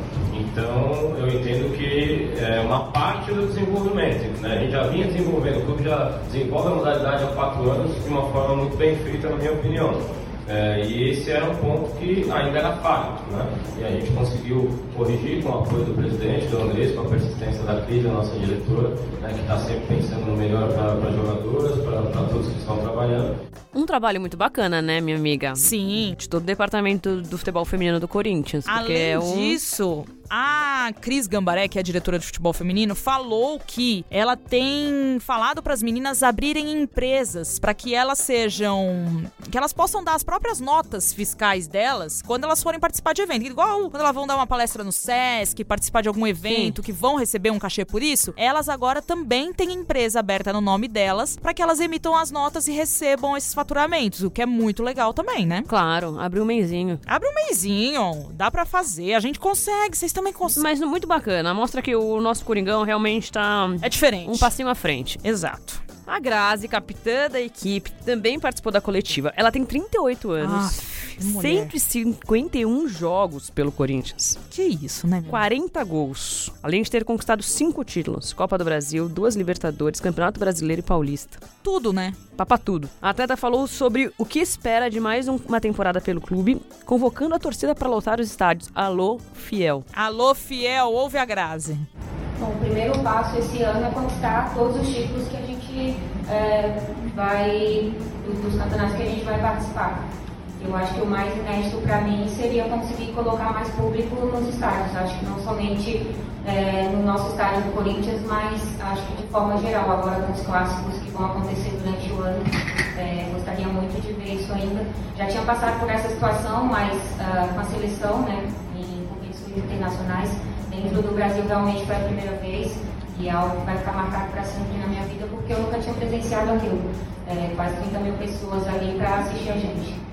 então eu entendo que é uma parte do desenvolvimento, né, a gente já vinha desenvolvendo, o clube já desenvolve a modalidade há quatro anos de uma forma muito bem feita, na minha opinião. É, e esse era um ponto que ainda era falho, né? E a gente conseguiu corrigir com o apoio do presidente, do Andrés, com a persistência da Cris, a nossa diretora, né, que está sempre pensando no melhor para jogadoras, para todos que estão trabalhando. Um trabalho muito bacana, né, minha amiga? Sim. De todo o departamento do futebol feminino do Corinthians. Porque Além é um... disso, a Cris Gambaré, que é a diretora de futebol feminino, falou que ela tem falado para as meninas abrirem empresas para que elas sejam. que elas possam dar as próprias notas fiscais delas quando elas forem participar de evento. Igual quando elas vão dar uma palestra no SESC, participar de algum evento, que vão receber um cachê por isso, elas agora também têm empresa aberta no nome delas para que elas emitam as notas e recebam esses faturamentos, o que é muito legal também, né? Claro, abriu um mêsinho. Abre um mêsinho, dá pra fazer, a gente consegue, vocês também conseguem. Mas muito bacana, mostra que o nosso Coringão realmente tá É diferente. um passinho à frente. Exato. A Grazi, capitã da equipe, também participou da coletiva. Ela tem 38 anos. Aff, mulher. 151 jogos pelo Corinthians. Que isso, né, meu? 40 gols. Além de ter conquistado cinco títulos: Copa do Brasil, duas Libertadores, Campeonato Brasileiro e Paulista. Tudo, né? Papa tudo. A atleta falou sobre o que espera de mais um- uma temporada pelo clube, convocando a torcida para lotar os estádios. Alô, fiel. Alô, fiel, ouve a Grazi. Bom, o primeiro passo esse ano é conquistar todos os títulos que a gente é, vai, do- dos campeonatos que a gente vai participar. Eu acho que o mais inédito para mim seria conseguir colocar mais público nos estádios. Acho que não somente é, no nosso estádio do Corinthians, mas acho que de forma geral, agora com os clássicos que vão acontecer durante o ano. É, gostaria muito de ver isso ainda. Já tinha passado por essa situação, mas ah, com a seleção, né, em competições internacionais, dentro do Brasil realmente foi a primeira vez e é algo que vai ficar marcado para sempre na minha vida porque eu nunca tinha presenciado aquilo. É, quase 30 mil pessoas ali para assistir a gente.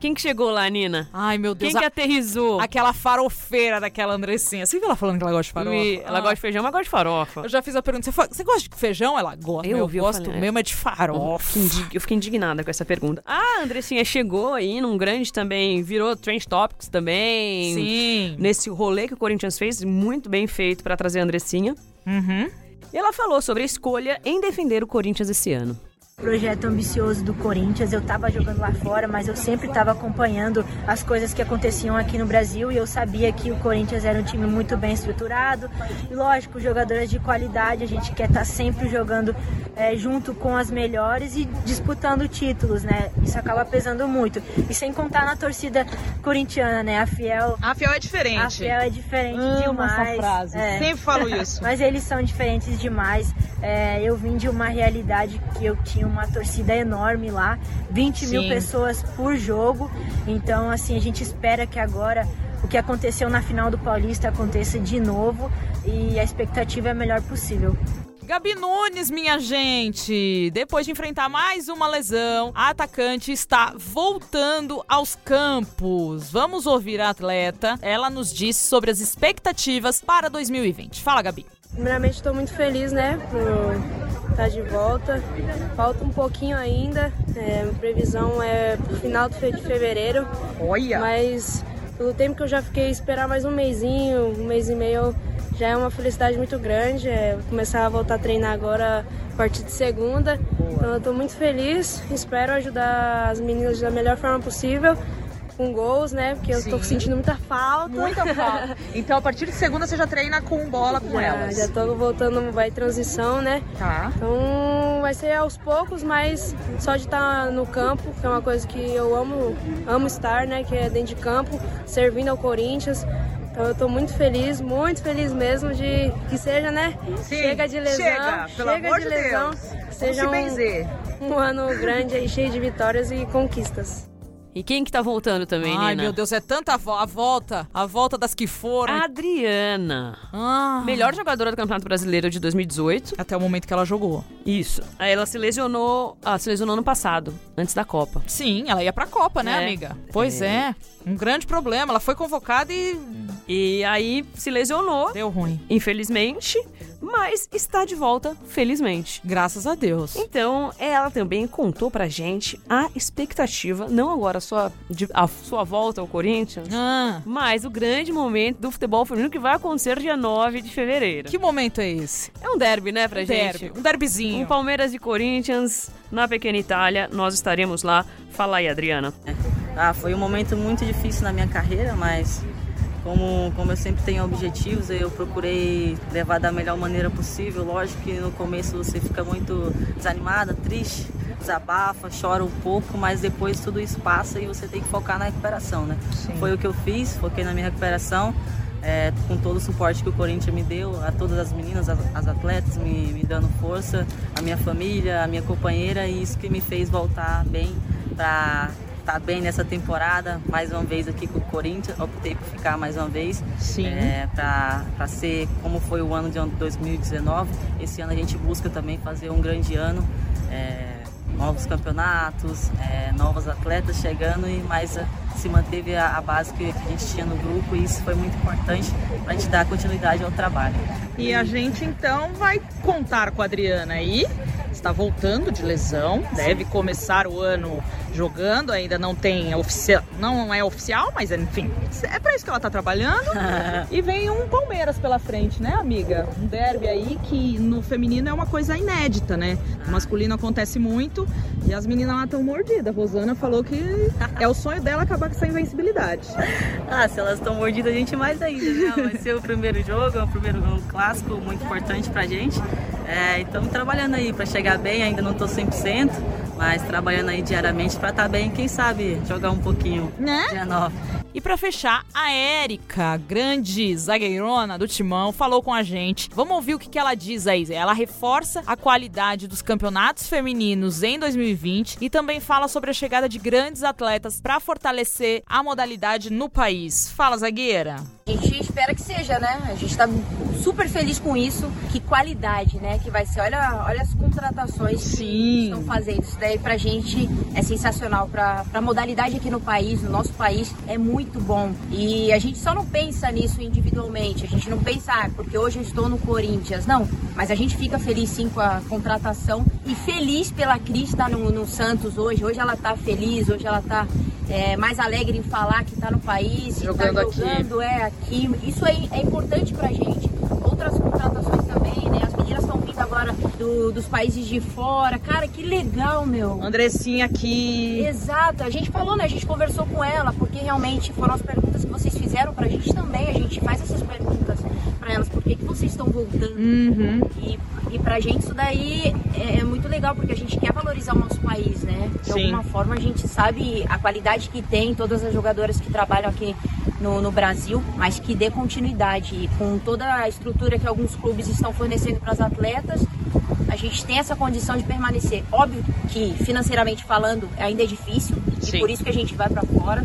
Quem que chegou lá, Nina? Ai, meu Deus. Quem que a- aterrizou? Aquela farofeira daquela Andressinha. Você viu ela falando que ela gosta de farofa? Ela Ah. gosta de feijão, mas gosta de farofa. Eu já fiz a pergunta. Você, gosta de feijão? Ela gosta. Eu Eu, gosto falei, é. mesmo é de farofa. Eu fiquei indignada com essa pergunta. Ah, a Andressinha chegou aí num grande também, virou Trend Topics também. Sim. Nesse rolê que o Corinthians fez, muito bem feito pra trazer a Andressinha. Uhum. E ela falou sobre a escolha em defender o Corinthians esse ano. Projeto ambicioso do Corinthians. Eu estava jogando lá fora, mas eu sempre estava acompanhando as coisas que aconteciam aqui no Brasil e eu sabia que o Corinthians era um time muito bem estruturado. E lógico, jogadoras de qualidade, a gente quer estar sempre jogando é, junto com as melhores e disputando títulos, né? Isso acaba pesando muito. E sem contar na torcida corintiana, né? A Fiel. A Fiel é diferente. A Fiel é diferente Amo demais. essa frase. É. Sempre falo isso. Mas eles são diferentes demais. É, eu vim de uma realidade que eu tinha uma torcida enorme lá, 20 mil Sim. pessoas por jogo. Então, assim, a gente espera que agora o que aconteceu na final do Paulista aconteça de novo e a expectativa é a melhor possível. Gabi Nunes, minha gente, depois de enfrentar mais uma lesão, a atacante está voltando aos campos. Vamos ouvir a atleta. Ela nos disse sobre as expectativas para 2020. Fala, Gabi. Primeiramente, estou muito feliz, né, por estar de volta. Falta um pouquinho ainda. É, a previsão é pro final de fe- de fevereiro. Olha. Mas pelo tempo que eu já fiquei esperar mais um mêsinho, um mês e meio, já é uma felicidade muito grande. É, vou começar a voltar a treinar agora a partir de segunda. Então eu estou muito feliz. Espero ajudar as meninas da melhor forma possível. Com gols, né? Porque eu Sim. sentindo muita falta. Muita falta. Então, a partir de segunda, você já treina com bola com Já, elas. já tô voltando, vai transição, né? Tá. Então vai ser aos poucos, mas só de estar no campo, que é uma coisa que eu amo, amo estar, né? Que é dentro de campo, servindo ao Corinthians. Então eu tô muito feliz, muito feliz mesmo de que seja, né? Sim, chega de lesão, chega, amor de de lesão. Deus. seja um, um ano grande aí, cheio de vitórias e conquistas. E quem que tá voltando também, Ai, Nina? meu Deus, é tanta vo a volta. A volta das que foram. Adriana. Ah. Melhor jogadora do Campeonato Brasileiro de 2018. Até o momento que ela jogou. Isso. Aí ela se lesionou. Ah, se lesionou no passado, antes da Copa. Sim, ela ia pra Copa, né, É. amiga? Pois é. Um grande problema. Ela foi convocada e E aí se lesionou, deu ruim. infelizmente, mas está de volta, felizmente. Graças a Deus. Então, ela também contou pra gente a expectativa, não agora a sua, de- a sua volta ao Corinthians, Ah, mas o grande momento do futebol feminino que vai acontecer dia 9 de fevereiro. que momento é esse? É um derby, né, pra um gente? derby, um derbyzinho. Um Palmeiras e Corinthians na pequena Itália. Nós estaremos lá. Fala aí, Adriana. Ah, foi um momento muito difícil na minha carreira, mas como, como eu sempre tenho objetivos, eu procurei levar da melhor maneira possível. Lógico que no começo você fica muito desanimada, triste, desabafa, chora um pouco, mas depois tudo isso passa e você tem que focar na recuperação, né? Foi o que eu fiz, foquei na minha recuperação. é, com todo o suporte que o Corinthians me deu, a todas as meninas, as, as atletas me, me dando força, a minha família, a minha companheira, e isso que me fez voltar bem para estar bem nessa temporada, mais uma vez aqui com o Corinthians, optei por ficar mais uma vez, Sim. é, para ser como foi o ano de 2019, esse ano a gente busca também fazer um grande ano, é, novos campeonatos, é, novos atletas chegando e mais a- se manteve a, a base que, que a gente tinha no grupo e isso foi muito importante para a gente dar continuidade ao trabalho. E a gente então vai contar com a Adriana aí. Está voltando de lesão, deve começar o ano jogando, ainda não tem oficial, não é oficial, mas enfim, é pra isso que ela tá trabalhando. e vem um Palmeiras pela frente, né, amiga? Um derby aí que no feminino é uma coisa inédita, né? No masculino acontece muito e as meninas lá estão mordidas. A Rosana falou que é o sonho dela acabar com essa invencibilidade. Ah, se elas estão mordidas, a gente mais ainda, né? Vai ser o primeiro jogo, é o primeiro clássico muito importante pra gente. É, estamos trabalhando aí para chegar bem, ainda não tô 100%, mas trabalhando aí diariamente para estar bem, quem sabe jogar um pouquinho Né? dia 9. E pra fechar, a Érica, grande zagueirona do Timão, falou com a gente. Vamos ouvir o que, que ela diz aí. Ela reforça a qualidade dos campeonatos femininos em 2020 e também fala sobre a chegada de grandes atletas pra fortalecer a modalidade no país. Fala, zagueira. A gente espera que seja, né? A gente tá super feliz com isso. Que qualidade, né? Que vai ser. Olha, olha as contratações Sim. que estão fazendo. Isso daí pra gente é sensacional. Pra, pra modalidade aqui no país, no nosso país, é muito bom. E a gente só não pensa nisso individualmente. A gente não pensa, ah, porque hoje eu estou no Corinthians. Não. Mas a gente fica feliz sim com a contratação. E feliz pela Cris estar no, no Santos hoje. Hoje ela tá feliz, hoje ela tá. é, mais alegre em falar que tá no país, que Jogando tá aqui. jogando é aqui. Isso é, é importante pra gente. Outras contratações também, né? As meninas estão vindo agora do- dos países de fora. Cara, que legal, meu. Andressinha aqui. Exato, a gente falou, né? A gente conversou com ela, porque realmente foram as perguntas que vocês fizeram pra gente também. A gente faz essas perguntas pra elas, por que, que vocês estão voltando? Uhum. E, e pra gente isso daí é, é muito legal, porque a gente quer valorizar o nosso país, né? De Sim. alguma forma a gente sabe a qualidade que tem todas as jogadoras que trabalham aqui no, no Brasil, mas que dê continuidade. Com toda a estrutura que alguns clubes estão fornecendo para as atletas, a gente tem essa condição de permanecer. Óbvio que financeiramente falando ainda é difícil, Sim. e por isso que a gente vai para fora,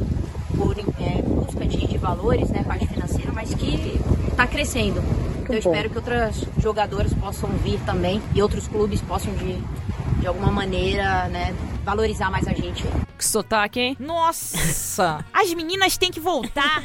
por é, busca de, de valores, né, parte financeira, mas que está crescendo. Então eu espero que outras jogadoras possam vir também e outros clubes possam de, de alguma maneira, né, valorizar mais a gente. Que sotaque, hein? Nossa! As meninas têm que voltar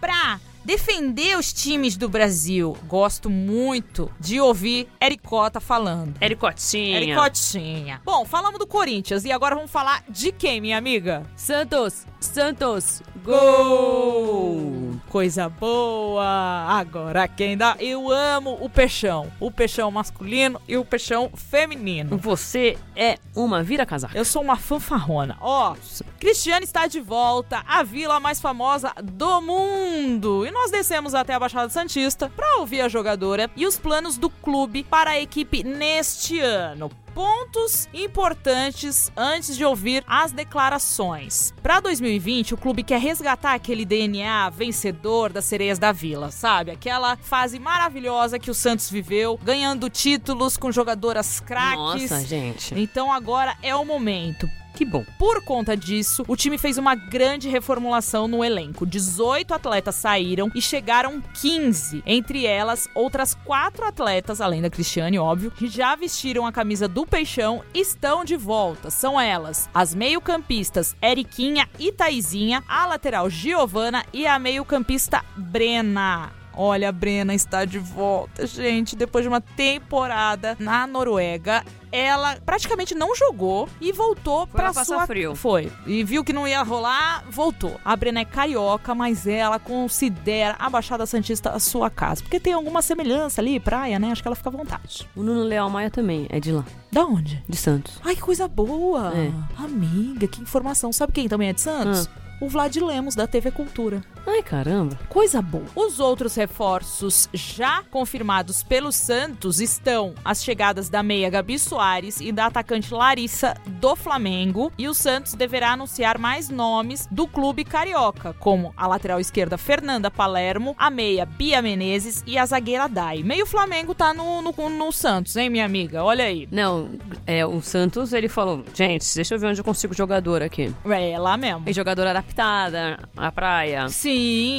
pra defender os times do Brasil. Gosto muito de ouvir Ericota falando. Ericotinha. Ericotinha. Bom, falamos do Corinthians e agora vamos falar de quem, minha amiga? Santos, Santos, Gol! Coisa boa! Agora quem dá? Eu amo o peixão. O peixão masculino e o peixão feminino. Você é uma vira-casaca. Eu sou uma fanfarrona. Ó, Cristiane está de volta, a vila mais famosa do mundo. E nós descemos até a Baixada Santista para ouvir a jogadora e os planos do clube para a equipe neste ano. Pontos importantes antes de ouvir as declarações. Para 2020, o clube quer resgatar aquele DNA vencedor das sereias da vila, sabe? Aquela fase maravilhosa que o Santos viveu, ganhando títulos com jogadoras craques. Nossa, gente. Então agora é o momento. Que bom. Por conta disso, o time fez uma grande reformulação no elenco. 18 atletas saíram e chegaram 15. Entre elas, outras quatro atletas, além da Cristiane, óbvio, que já vestiram a camisa do Peixão, estão de volta. São elas: as meio-campistas Eriquinha e Taizinha, a lateral Giovana e a meio-campista Brena. Olha, a Brena está de volta, gente. Depois de uma temporada na Noruega, ela praticamente não jogou e voltou Foi passar sua frio. Foi. E viu que não ia rolar, voltou. A Brena é carioca, mas ela considera a Baixada Santista a sua casa, porque tem alguma semelhança ali, praia, né? Acho que ela fica à vontade. O Nuno Leal Maia também é de lá, Da onde? de Santos. Ai, que coisa boa! É. Amiga, que informação. Sabe quem também é de Santos? O Vlad Lemos, da TV Cultura. Ai, caramba. Coisa boa. Os outros reforços já confirmados pelo Santos estão as chegadas da meia Gabi Soares e da atacante Larissa do Flamengo. E o Santos deverá anunciar mais nomes do clube carioca, como a lateral esquerda Fernanda Palermo, a meia Bia Menezes e a zagueira Dai. Meio Flamengo tá no, no, no Santos, hein, minha amiga? Olha aí. Não, é, o Santos, ele falou, gente, deixa eu ver onde eu consigo jogador aqui. É lá mesmo. E jogador adaptada à praia, Sim.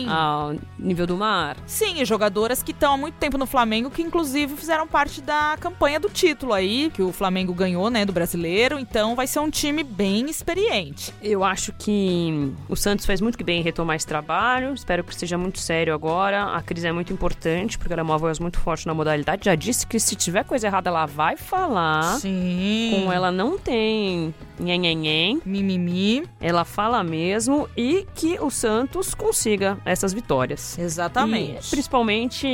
Ao nível do mar. Sim, e jogadoras que estão há muito tempo no Flamengo, que inclusive fizeram parte da campanha do título aí, que o Flamengo ganhou, né, do brasileiro. Então vai ser um time bem experiente. Eu acho que o Santos fez muito bem em retomar esse trabalho. Espero que seja muito sério agora. A crise é muito importante, porque ela é uma voz muito forte na modalidade. Já disse que se tiver coisa errada, ela vai falar. Sim. Com ela não tem nhenhenhen. Mimimi. Ela fala mesmo e que o Santos consiga essas vitórias. Exatamente. E, principalmente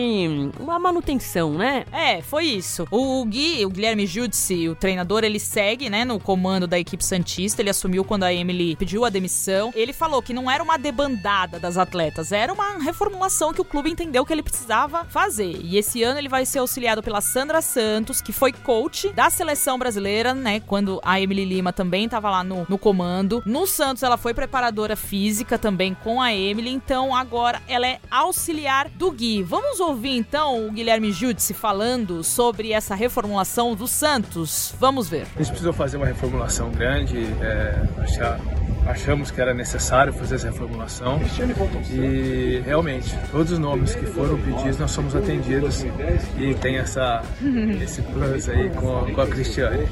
uma manutenção, né? É, foi isso. O Gui, o Guilherme Judici, o treinador, ele segue, né, no comando da equipe Santista. Ele assumiu quando a Emily pediu a demissão. Ele falou que não era uma debandada das atletas, era uma reformulação que o clube entendeu que ele precisava fazer. E esse ano ele vai ser auxiliado pela Sandra Santos, que foi coach da seleção brasileira, né, quando a Emily Lima também estava lá no, no comando. No Santos ela foi preparadora física também com a Emily, então agora ela é auxiliar do Gui. Vamos ouvir então o Guilherme Judici falando sobre essa reformulação do Santos. Vamos ver. A gente precisou fazer uma reformulação grande, é, achar- achamos que era necessário fazer essa reformulação e realmente todos os nomes que foram pedidos nós somos atendidos e tem essa esse plus aí com, com a Cristiane.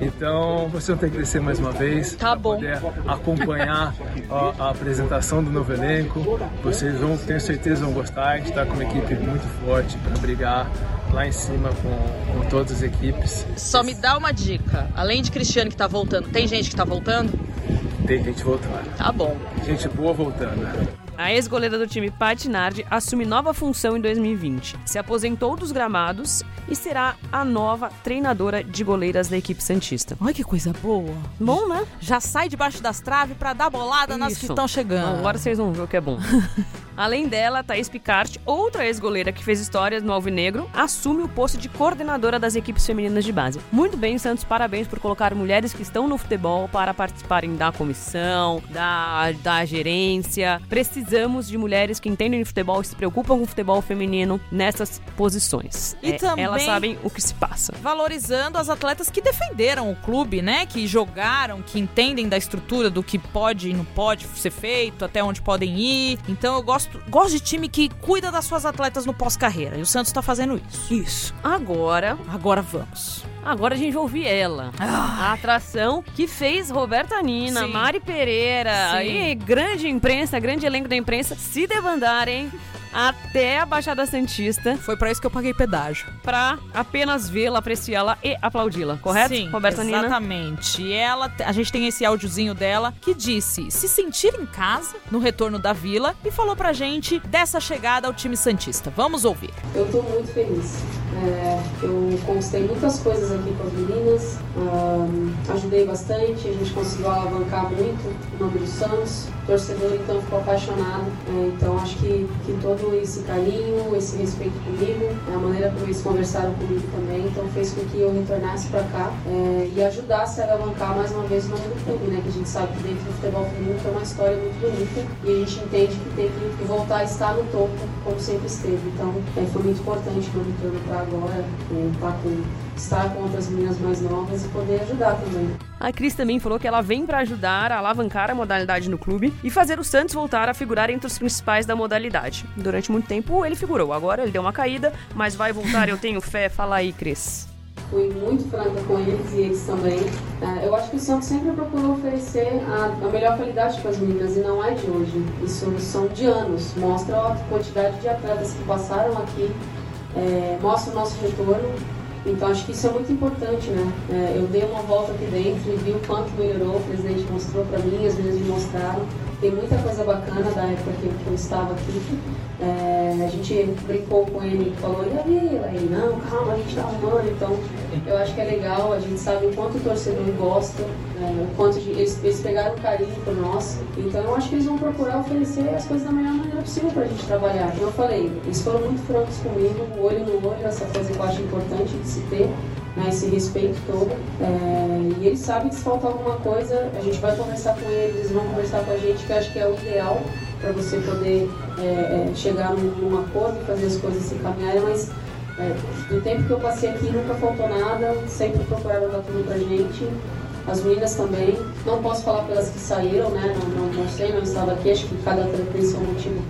Então vocês vão ter que descer mais uma vez Tá bom. poder acompanhar a, a apresentação do novo elenco. Vocês vão, tenho certeza, vão gostar. A gente está com uma equipe muito forte para brigar lá em cima com, com todas as equipes. Só me dá uma dica. Além de Cristiano que tá voltando, tem gente que tá voltando? Tem gente voltando. Tá bom. Gente boa voltando. A ex-goleira do time, Paty Nardi, assume nova função em 2020. Se aposentou dos gramados e será a nova treinadora de goleiras da equipe Santista. Ai, que coisa boa. Bom, né? Já sai debaixo das traves pra dar bolada nas que Isso. estão chegando. Agora vocês vão ver o que é bom. Além dela, Thaís Picard, outra ex-goleira que fez histórias no Alvinegro, assume o posto de coordenadora das equipes femininas de base. Muito bem, Santos, parabéns por colocar mulheres que estão no futebol para participarem da comissão, da, da gerência. Precisamos de mulheres que entendem de futebol e se preocupam com o futebol feminino nessas posições. E É, também- Elas sabem o que se passa. Valorizando as atletas que defenderam o clube, né? Que jogaram, que entendem da estrutura do que pode e não pode ser feito, até onde podem ir. Então eu gosto, gosto de time que cuida das suas atletas no pós-carreira. E o Santos tá fazendo isso. Isso. Agora, Agora vamos. Agora a gente vai ouvir ela. A atração que fez Roberta Nina, Sim. Mari Pereira Sim. e grande imprensa, grande elenco da imprensa se debandarem até a Baixada Santista Foi pra isso que eu paguei pedágio. pra apenas vê-la, apreciá-la e aplaudi-la, correto? Sim, Roberta Nina? exatamente. E ela, a gente tem esse áudiozinho dela que disse se sentir em casa no retorno da vila e falou pra gente dessa chegada ao time Santista. Vamos ouvir. Eu tô muito feliz. É, eu conquistei muitas coisas aqui com as meninas, ahn, ajudei bastante, a gente conseguiu alavancar muito o nome do Santos. O torcedor então ficou apaixonado. É, então acho que, que todo todo esse carinho, esse respeito comigo, a maneira como eles conversaram comigo também, então fez com que eu retornasse para cá é, e ajudasse a alavancar mais uma vez o nome do clube, né? Que a gente sabe que dentro do futebol feminino tem uma história muito bonita e a gente entende que tem que voltar a estar no topo como sempre esteve. Então é, foi muito importante meu retorno para agora, é, tá estar com outras meninas mais novas e poder ajudar também. A Cris também falou que ela vem para ajudar a alavancar a modalidade no clube e fazer o Santos voltar a figurar entre os principais da modalidade. Durante muito tempo ele figurou, agora ele deu uma caída, mas vai voltar, eu tenho fé. Fala aí, Cris fui muito franca com eles e eles também. É, eu acho que o Santos sempre procurou oferecer a, melhor qualidade para as meninas e não é de hoje. Isso são de anos. Mostra a quantidade de atletas que passaram aqui, é, mostra o nosso retorno. Então acho que isso é muito importante, né? É, eu dei uma volta aqui dentro e vi o quanto melhorou, o presidente mostrou para mim, as meninas me mostraram. Tem muita coisa bacana da época que, eu estava aqui. É, a gente brincou com ele, falou, e aí? Aí, não, calma, a gente tá arrumando. Então, eu acho que é legal, a gente sabe o quanto o torcedor gosta, é, o quanto de, eles, eles pegaram carinho por nós. Então, eu acho que eles vão procurar oferecer as coisas da melhor maneira possível pra gente trabalhar. Como eu falei, eles foram muito francos comigo, olho no olho, essa coisa que eu acho importante de se ter né, esse respeito todo. É, e eles sabem que se faltar alguma coisa, a gente vai conversar com eles, eles vão conversar com a gente, que acho que é o ideal para você poder é, é, chegar num, num, acordo e fazer as coisas se caminharem, mas é, do tempo que eu passei aqui nunca faltou nada, sempre procuraram dar tudo pra gente. As meninas também, não posso falar pelas que saíram, né? Não, não, não sei, não estava aqui, acho que cada atleta tem seu motivo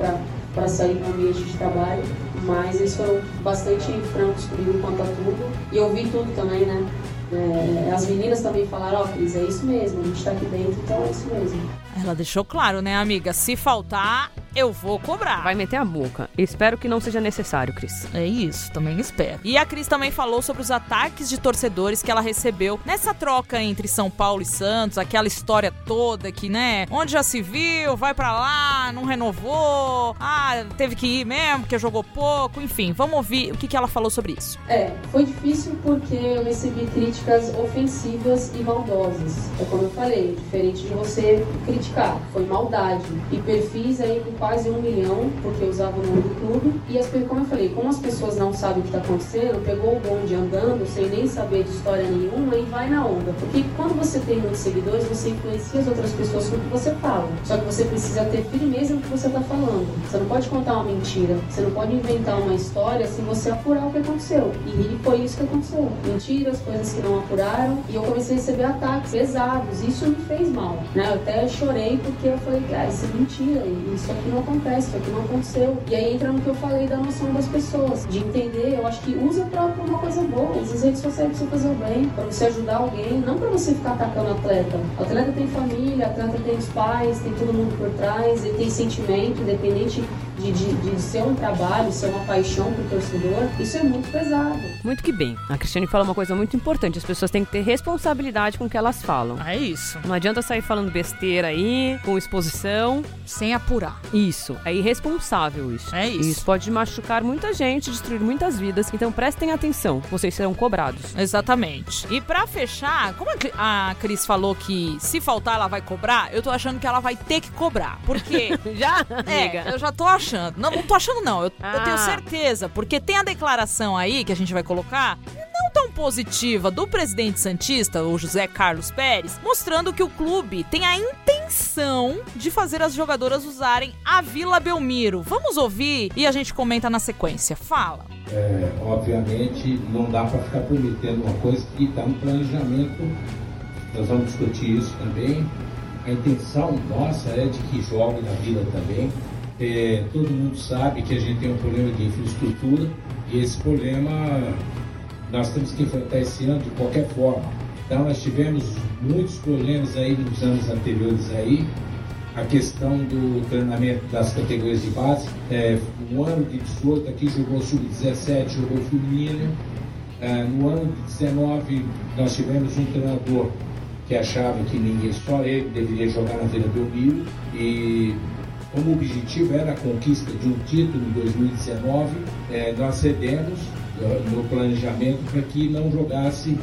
para sair do ambiente de trabalho mas eles foram bastante francos comigo quanto a tudo. E eu vi tudo também, né? É, as meninas também falaram, ó, oh, Cris, é isso mesmo, a gente tá aqui dentro, então é isso mesmo. Ela deixou claro, né, amiga? Se faltar, eu vou cobrar. Vai meter a boca. Espero que não seja necessário, Cris. É isso, também espero. E a Cris também falou sobre os ataques de torcedores que ela recebeu nessa troca entre São Paulo e Santos, aquela história toda que, né, onde já se viu, vai para lá, não renovou, ah, teve que ir mesmo porque jogou pouco, enfim, vamos ouvir o que, que ela falou sobre isso. É, foi difícil porque eu recebi críticas ofensivas e maldosas. É como eu falei, diferente de você criticar, foi maldade. E perfis aí com quase um milhão, porque usava o nome do clube. E as, como eu falei, como as pessoas não sabem o que está acontecendo, pegou o bonde andando, sem nem saber de história nenhuma, e vai na onda. Porque quando você tem muitos seguidores, você influencia as outras pessoas com o que você fala. Só que você precisa ter firmeza no que você está falando. Você não pode contar uma mentira, você não pode inventar uma história sem você apurar o que aconteceu. E foi isso que aconteceu. Mentiras, coisas que não apuraram, e eu comecei a receber ataques pesados. Isso me fez mal, né? Eu até chorei porque eu falei, ah, isso é mentira, isso aqui não acontece, isso aqui não aconteceu. E aí entra no que eu falei da noção das pessoas, de entender, eu acho que usa pra, pra uma coisa boa. As redes sociais pra você fazer o bem, pra você ajudar alguém, não pra você ficar atacando atleta. O atleta tem família, atleta tem os pais, tem todo mundo por trás, ele tem sentimento, independente de, de, de, ser um trabalho, ser uma paixão pro torcedor, isso é muito pesado. Muito que bem. A Cristiane fala uma coisa muito importante: as pessoas têm que ter responsabilidade com o que elas falam. É isso. Não adianta sair falando besteira aí, com exposição. Sem apurar. Isso. É irresponsável isso. É isso. Isso pode machucar muita gente, destruir muitas vidas. Então prestem atenção, vocês serão cobrados. Exatamente. E para fechar, como a Cris falou que se faltar ela vai cobrar, eu tô achando que ela vai ter que cobrar. Porque. já? É, eu já tô achando achando. Não, não tô achando, não. Eu, ah. eu tenho certeza. Porque tem a declaração aí que a gente vai colocar não tão positiva do presidente Santista, o José Carlos Pérez, mostrando que o clube tem a intenção de fazer as jogadoras usarem a Vila Belmiro. Vamos ouvir e a gente comenta na sequência. Fala. É, obviamente, não dá para ficar prometendo uma coisa que está no planejamento. Nós vamos discutir isso também. A intenção nossa é de que jogue na Vila também. É, todo mundo sabe que a gente tem um problema de infraestrutura e esse problema nós temos que enfrentar esse ano de qualquer forma. Então nós tivemos muitos problemas aí nos anos anteriores aí, a questão do treinamento das categorias de base. É, no ano de 18 aqui jogou sub-17, jogou feminino. É, no ano de 19 nós tivemos um treinador que achava que ninguém, só ele deveria jogar na Vila Belmiro e como objetivo era a conquista de um título em 2019, é, nós cedemos é, no planejamento para que não jogasse,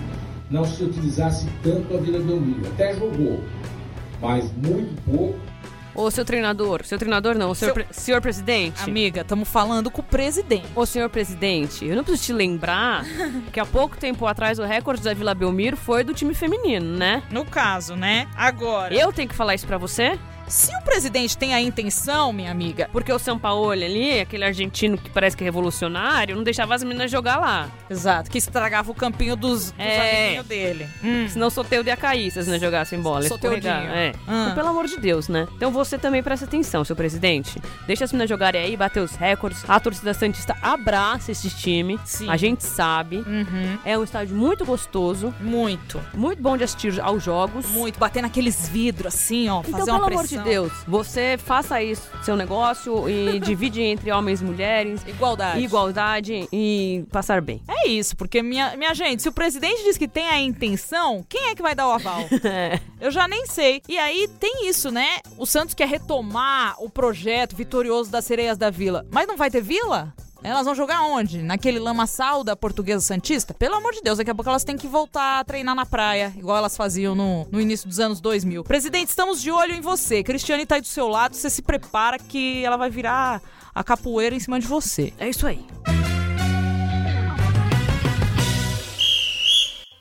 não se utilizasse tanto a Vila Belmiro. Até jogou, mas muito pouco Ô, seu treinador, seu treinador não, seu Seu- pre- senhor presidente. Amiga, estamos falando com o presidente. Ô, senhor presidente, eu não preciso te lembrar que há pouco tempo atrás o recorde da Vila Belmiro foi do time feminino, né? No caso, né? Agora. Eu tenho que falar isso pra você? Se o presidente tem a intenção, minha amiga. Porque o São Paulo ali, aquele argentino que parece que é revolucionário, não deixava as meninas jogar lá. Exato, que estragava o campinho dos, dos É. amiguinhos dele. Hum. Senão o sorteio ia cair se as meninas jogassem bola. Soteudinho. É. Ah. Então, pelo amor de Deus, né? Então você também presta atenção, seu presidente. Deixa as meninas jogarem aí, bater os recordes. A torcida Santista abraça esse time. Sim. A gente sabe. Uhum. É um estádio muito gostoso. Muito. Muito bom de assistir aos jogos. Muito. Bater naqueles vidros assim, ó. Então, fazer pelo uma amor de pressão. Deus, você faça isso, seu negócio, e divide entre homens e mulheres. Igualdade. Igualdade e passar bem. É isso, porque, minha, minha gente, se o presidente diz que tem a intenção, quem é que vai dar o aval? Eu já nem sei. E aí tem isso, né? O Santos quer retomar o projeto vitorioso das Sereias da Vila. Mas não vai ter vila? Elas vão jogar onde? Naquele lamaçal da Portuguesa Santista? Pelo amor de Deus, daqui a pouco elas têm que voltar a treinar na praia, igual elas faziam no, no início dos anos 2000. Presidente, estamos de olho em você. Cristiane tá aí do seu lado, você se prepara que ela vai virar a capoeira em cima de você. É isso aí.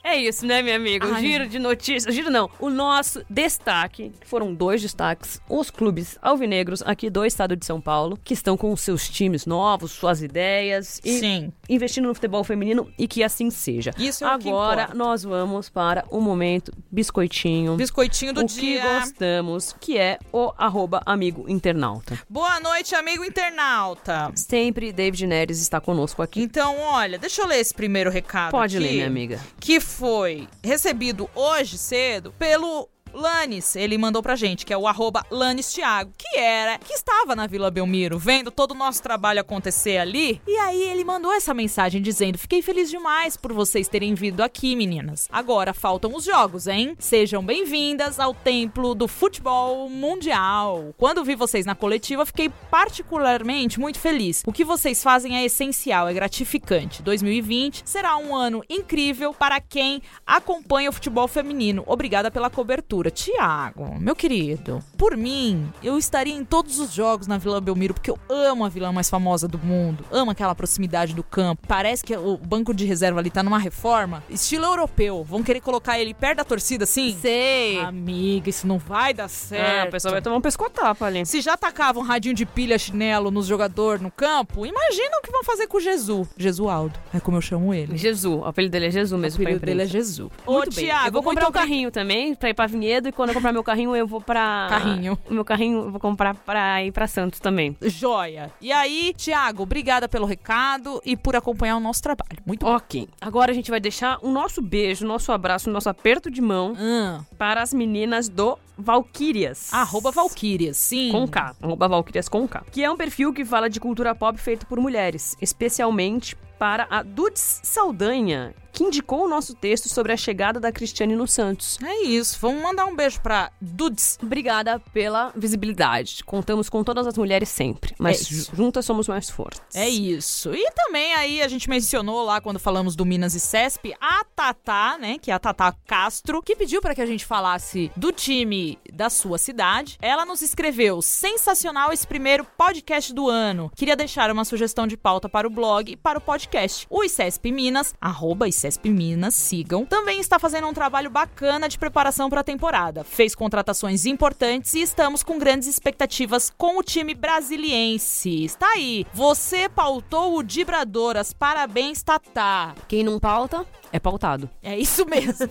É isso, né, meu amigo? O Ai. giro de notícias. Giro não. O nosso destaque. Foram dois destaques. Os clubes alvinegros aqui do estado de São Paulo, que estão com seus times novos, suas ideias. E Sim. investindo no futebol feminino e que assim seja. Isso é o que Agora nós vamos para o momento biscoitinho. Biscoitinho do o dia. que gostamos, que é o arroba amigo internauta. Boa noite, amigo internauta. Sempre David Neres está conosco aqui. Então, olha, deixa eu ler esse primeiro recado. Pode aqui, ler, minha amiga. Que foi recebido hoje cedo pelo. Lanes, ele mandou pra gente, que é o arroba Lanes Thiago, que era, que estava na Vila Belmiro, vendo todo o nosso trabalho acontecer ali. E aí ele mandou essa mensagem dizendo: Fiquei feliz demais por vocês terem vindo aqui, meninas. Agora faltam os jogos, hein? Sejam bem-vindas ao Templo do Futebol Mundial. Quando vi vocês na coletiva, fiquei particularmente muito feliz. O que vocês fazem é essencial, é gratificante. 2020 será um ano incrível para quem acompanha o futebol feminino. Obrigada pela cobertura. Tiago, meu querido, por mim, eu estaria em todos os jogos na Vila Belmiro, porque eu amo a vila mais famosa do mundo. Amo aquela proximidade do campo. Parece que o banco de reserva ali tá numa reforma. Estilo europeu. Vão querer colocar ele perto da torcida assim? Sei. Amiga, isso não vai dar certo. Ah, o pessoal vai tomar um pescotapa ali. Se já tacavam radinho de pilha chinelo nos jogadores no campo, imagina o que vão fazer com o Jesus. Jesualdo, é como eu chamo ele. Jesus, o apelido dele é Jesus mesmo. O apelido dele é. Jesus. Muito Ô, bem. Thiago, eu vou comprar um carrinho também pra ir pra Vinhedo e quando eu comprar meu carrinho eu vou pra... Carrinho. O meu carrinho eu vou comprar pra ir pra Santos também. Joia. E aí, Thiago, obrigada pelo recado e por acompanhar o nosso trabalho. Muito bom. Ok. Agora a gente vai deixar o nosso beijo, o nosso abraço, o nosso aperto de mão Ah, para as meninas do Valkyrias. arroba Valkyrias, sim. Com K. Arroba Valkyrias com K. Que é um perfil que fala de cultura pop feito por mulheres, especialmente para a Dudes Saldanha, que indicou o nosso texto sobre a chegada da Cristiane no Santos. É isso. Vamos mandar um beijo pra Dudes. Obrigada pela visibilidade. Contamos com todas as mulheres sempre, mas É juntas somos mais fortes. É isso. E também aí a gente mencionou lá quando falamos do Minas e Cesp, a Tatá, né, que é a Tatá Castro, que pediu para que a gente falasse do time da sua cidade. Ela nos escreveu: "Sensacional esse primeiro podcast do ano. Queria deixar uma sugestão de pauta para o blog e para o podcast. O ICESP Minas, arroba ICESP Minas, sigam. Também está fazendo um trabalho bacana de preparação para a temporada. Fez contratações importantes e estamos com grandes expectativas com o time brasiliense. Está aí. Você pautou o Dibradoras. Parabéns, Tatá. Quem não pauta é pautado. É isso mesmo.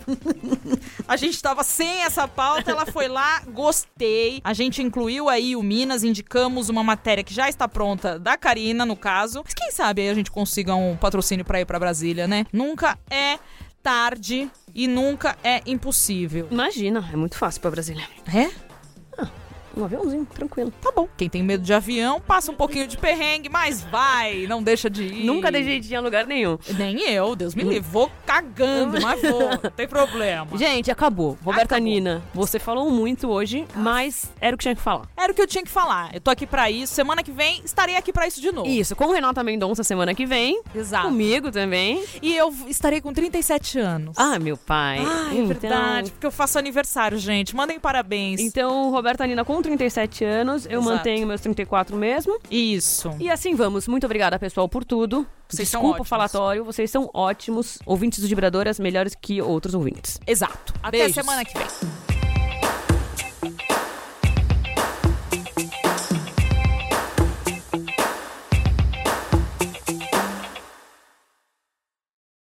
a gente tava sem essa pauta, ela foi lá, gostei. A gente incluiu aí o Minas, indicamos uma matéria que já está pronta da Karina, no caso. Mas quem sabe aí a gente consiga um patrocínio pra ir pra Brasília, né? Nunca é tarde e nunca é impossível. Imagina, é muito fácil pra Brasília. É? Um aviãozinho, tranquilo. Tá bom. Quem tem medo de avião, passa um pouquinho de perrengue, mas vai, não deixa de ir. Nunca dei jeitinho em lugar nenhum. Nem eu, Deus me livre. Vou cagando, mas vou. Não tem problema. Gente, acabou. Roberta Nina, você falou muito hoje, mas era o que tinha que falar. Era o que eu tinha que falar. Eu tô aqui pra isso. Semana que vem estarei aqui pra isso de novo. Isso, com Renata Mendonça semana que vem. Exato. Comigo também. E eu estarei com 37 anos. Ah, meu pai. Ah, é Então- verdade. Porque eu faço aniversário, gente. Mandem parabéns. Então, Roberta Nina com 37 anos, eu Exato. mantenho meus 34 mesmo. Isso. E assim vamos. Muito obrigada, pessoal, por tudo. Vocês Desculpa o falatório, vocês são ótimos. Ouvintes do Vibradores melhores que outros ouvintes. Exato. Até Beijos. semana que vem.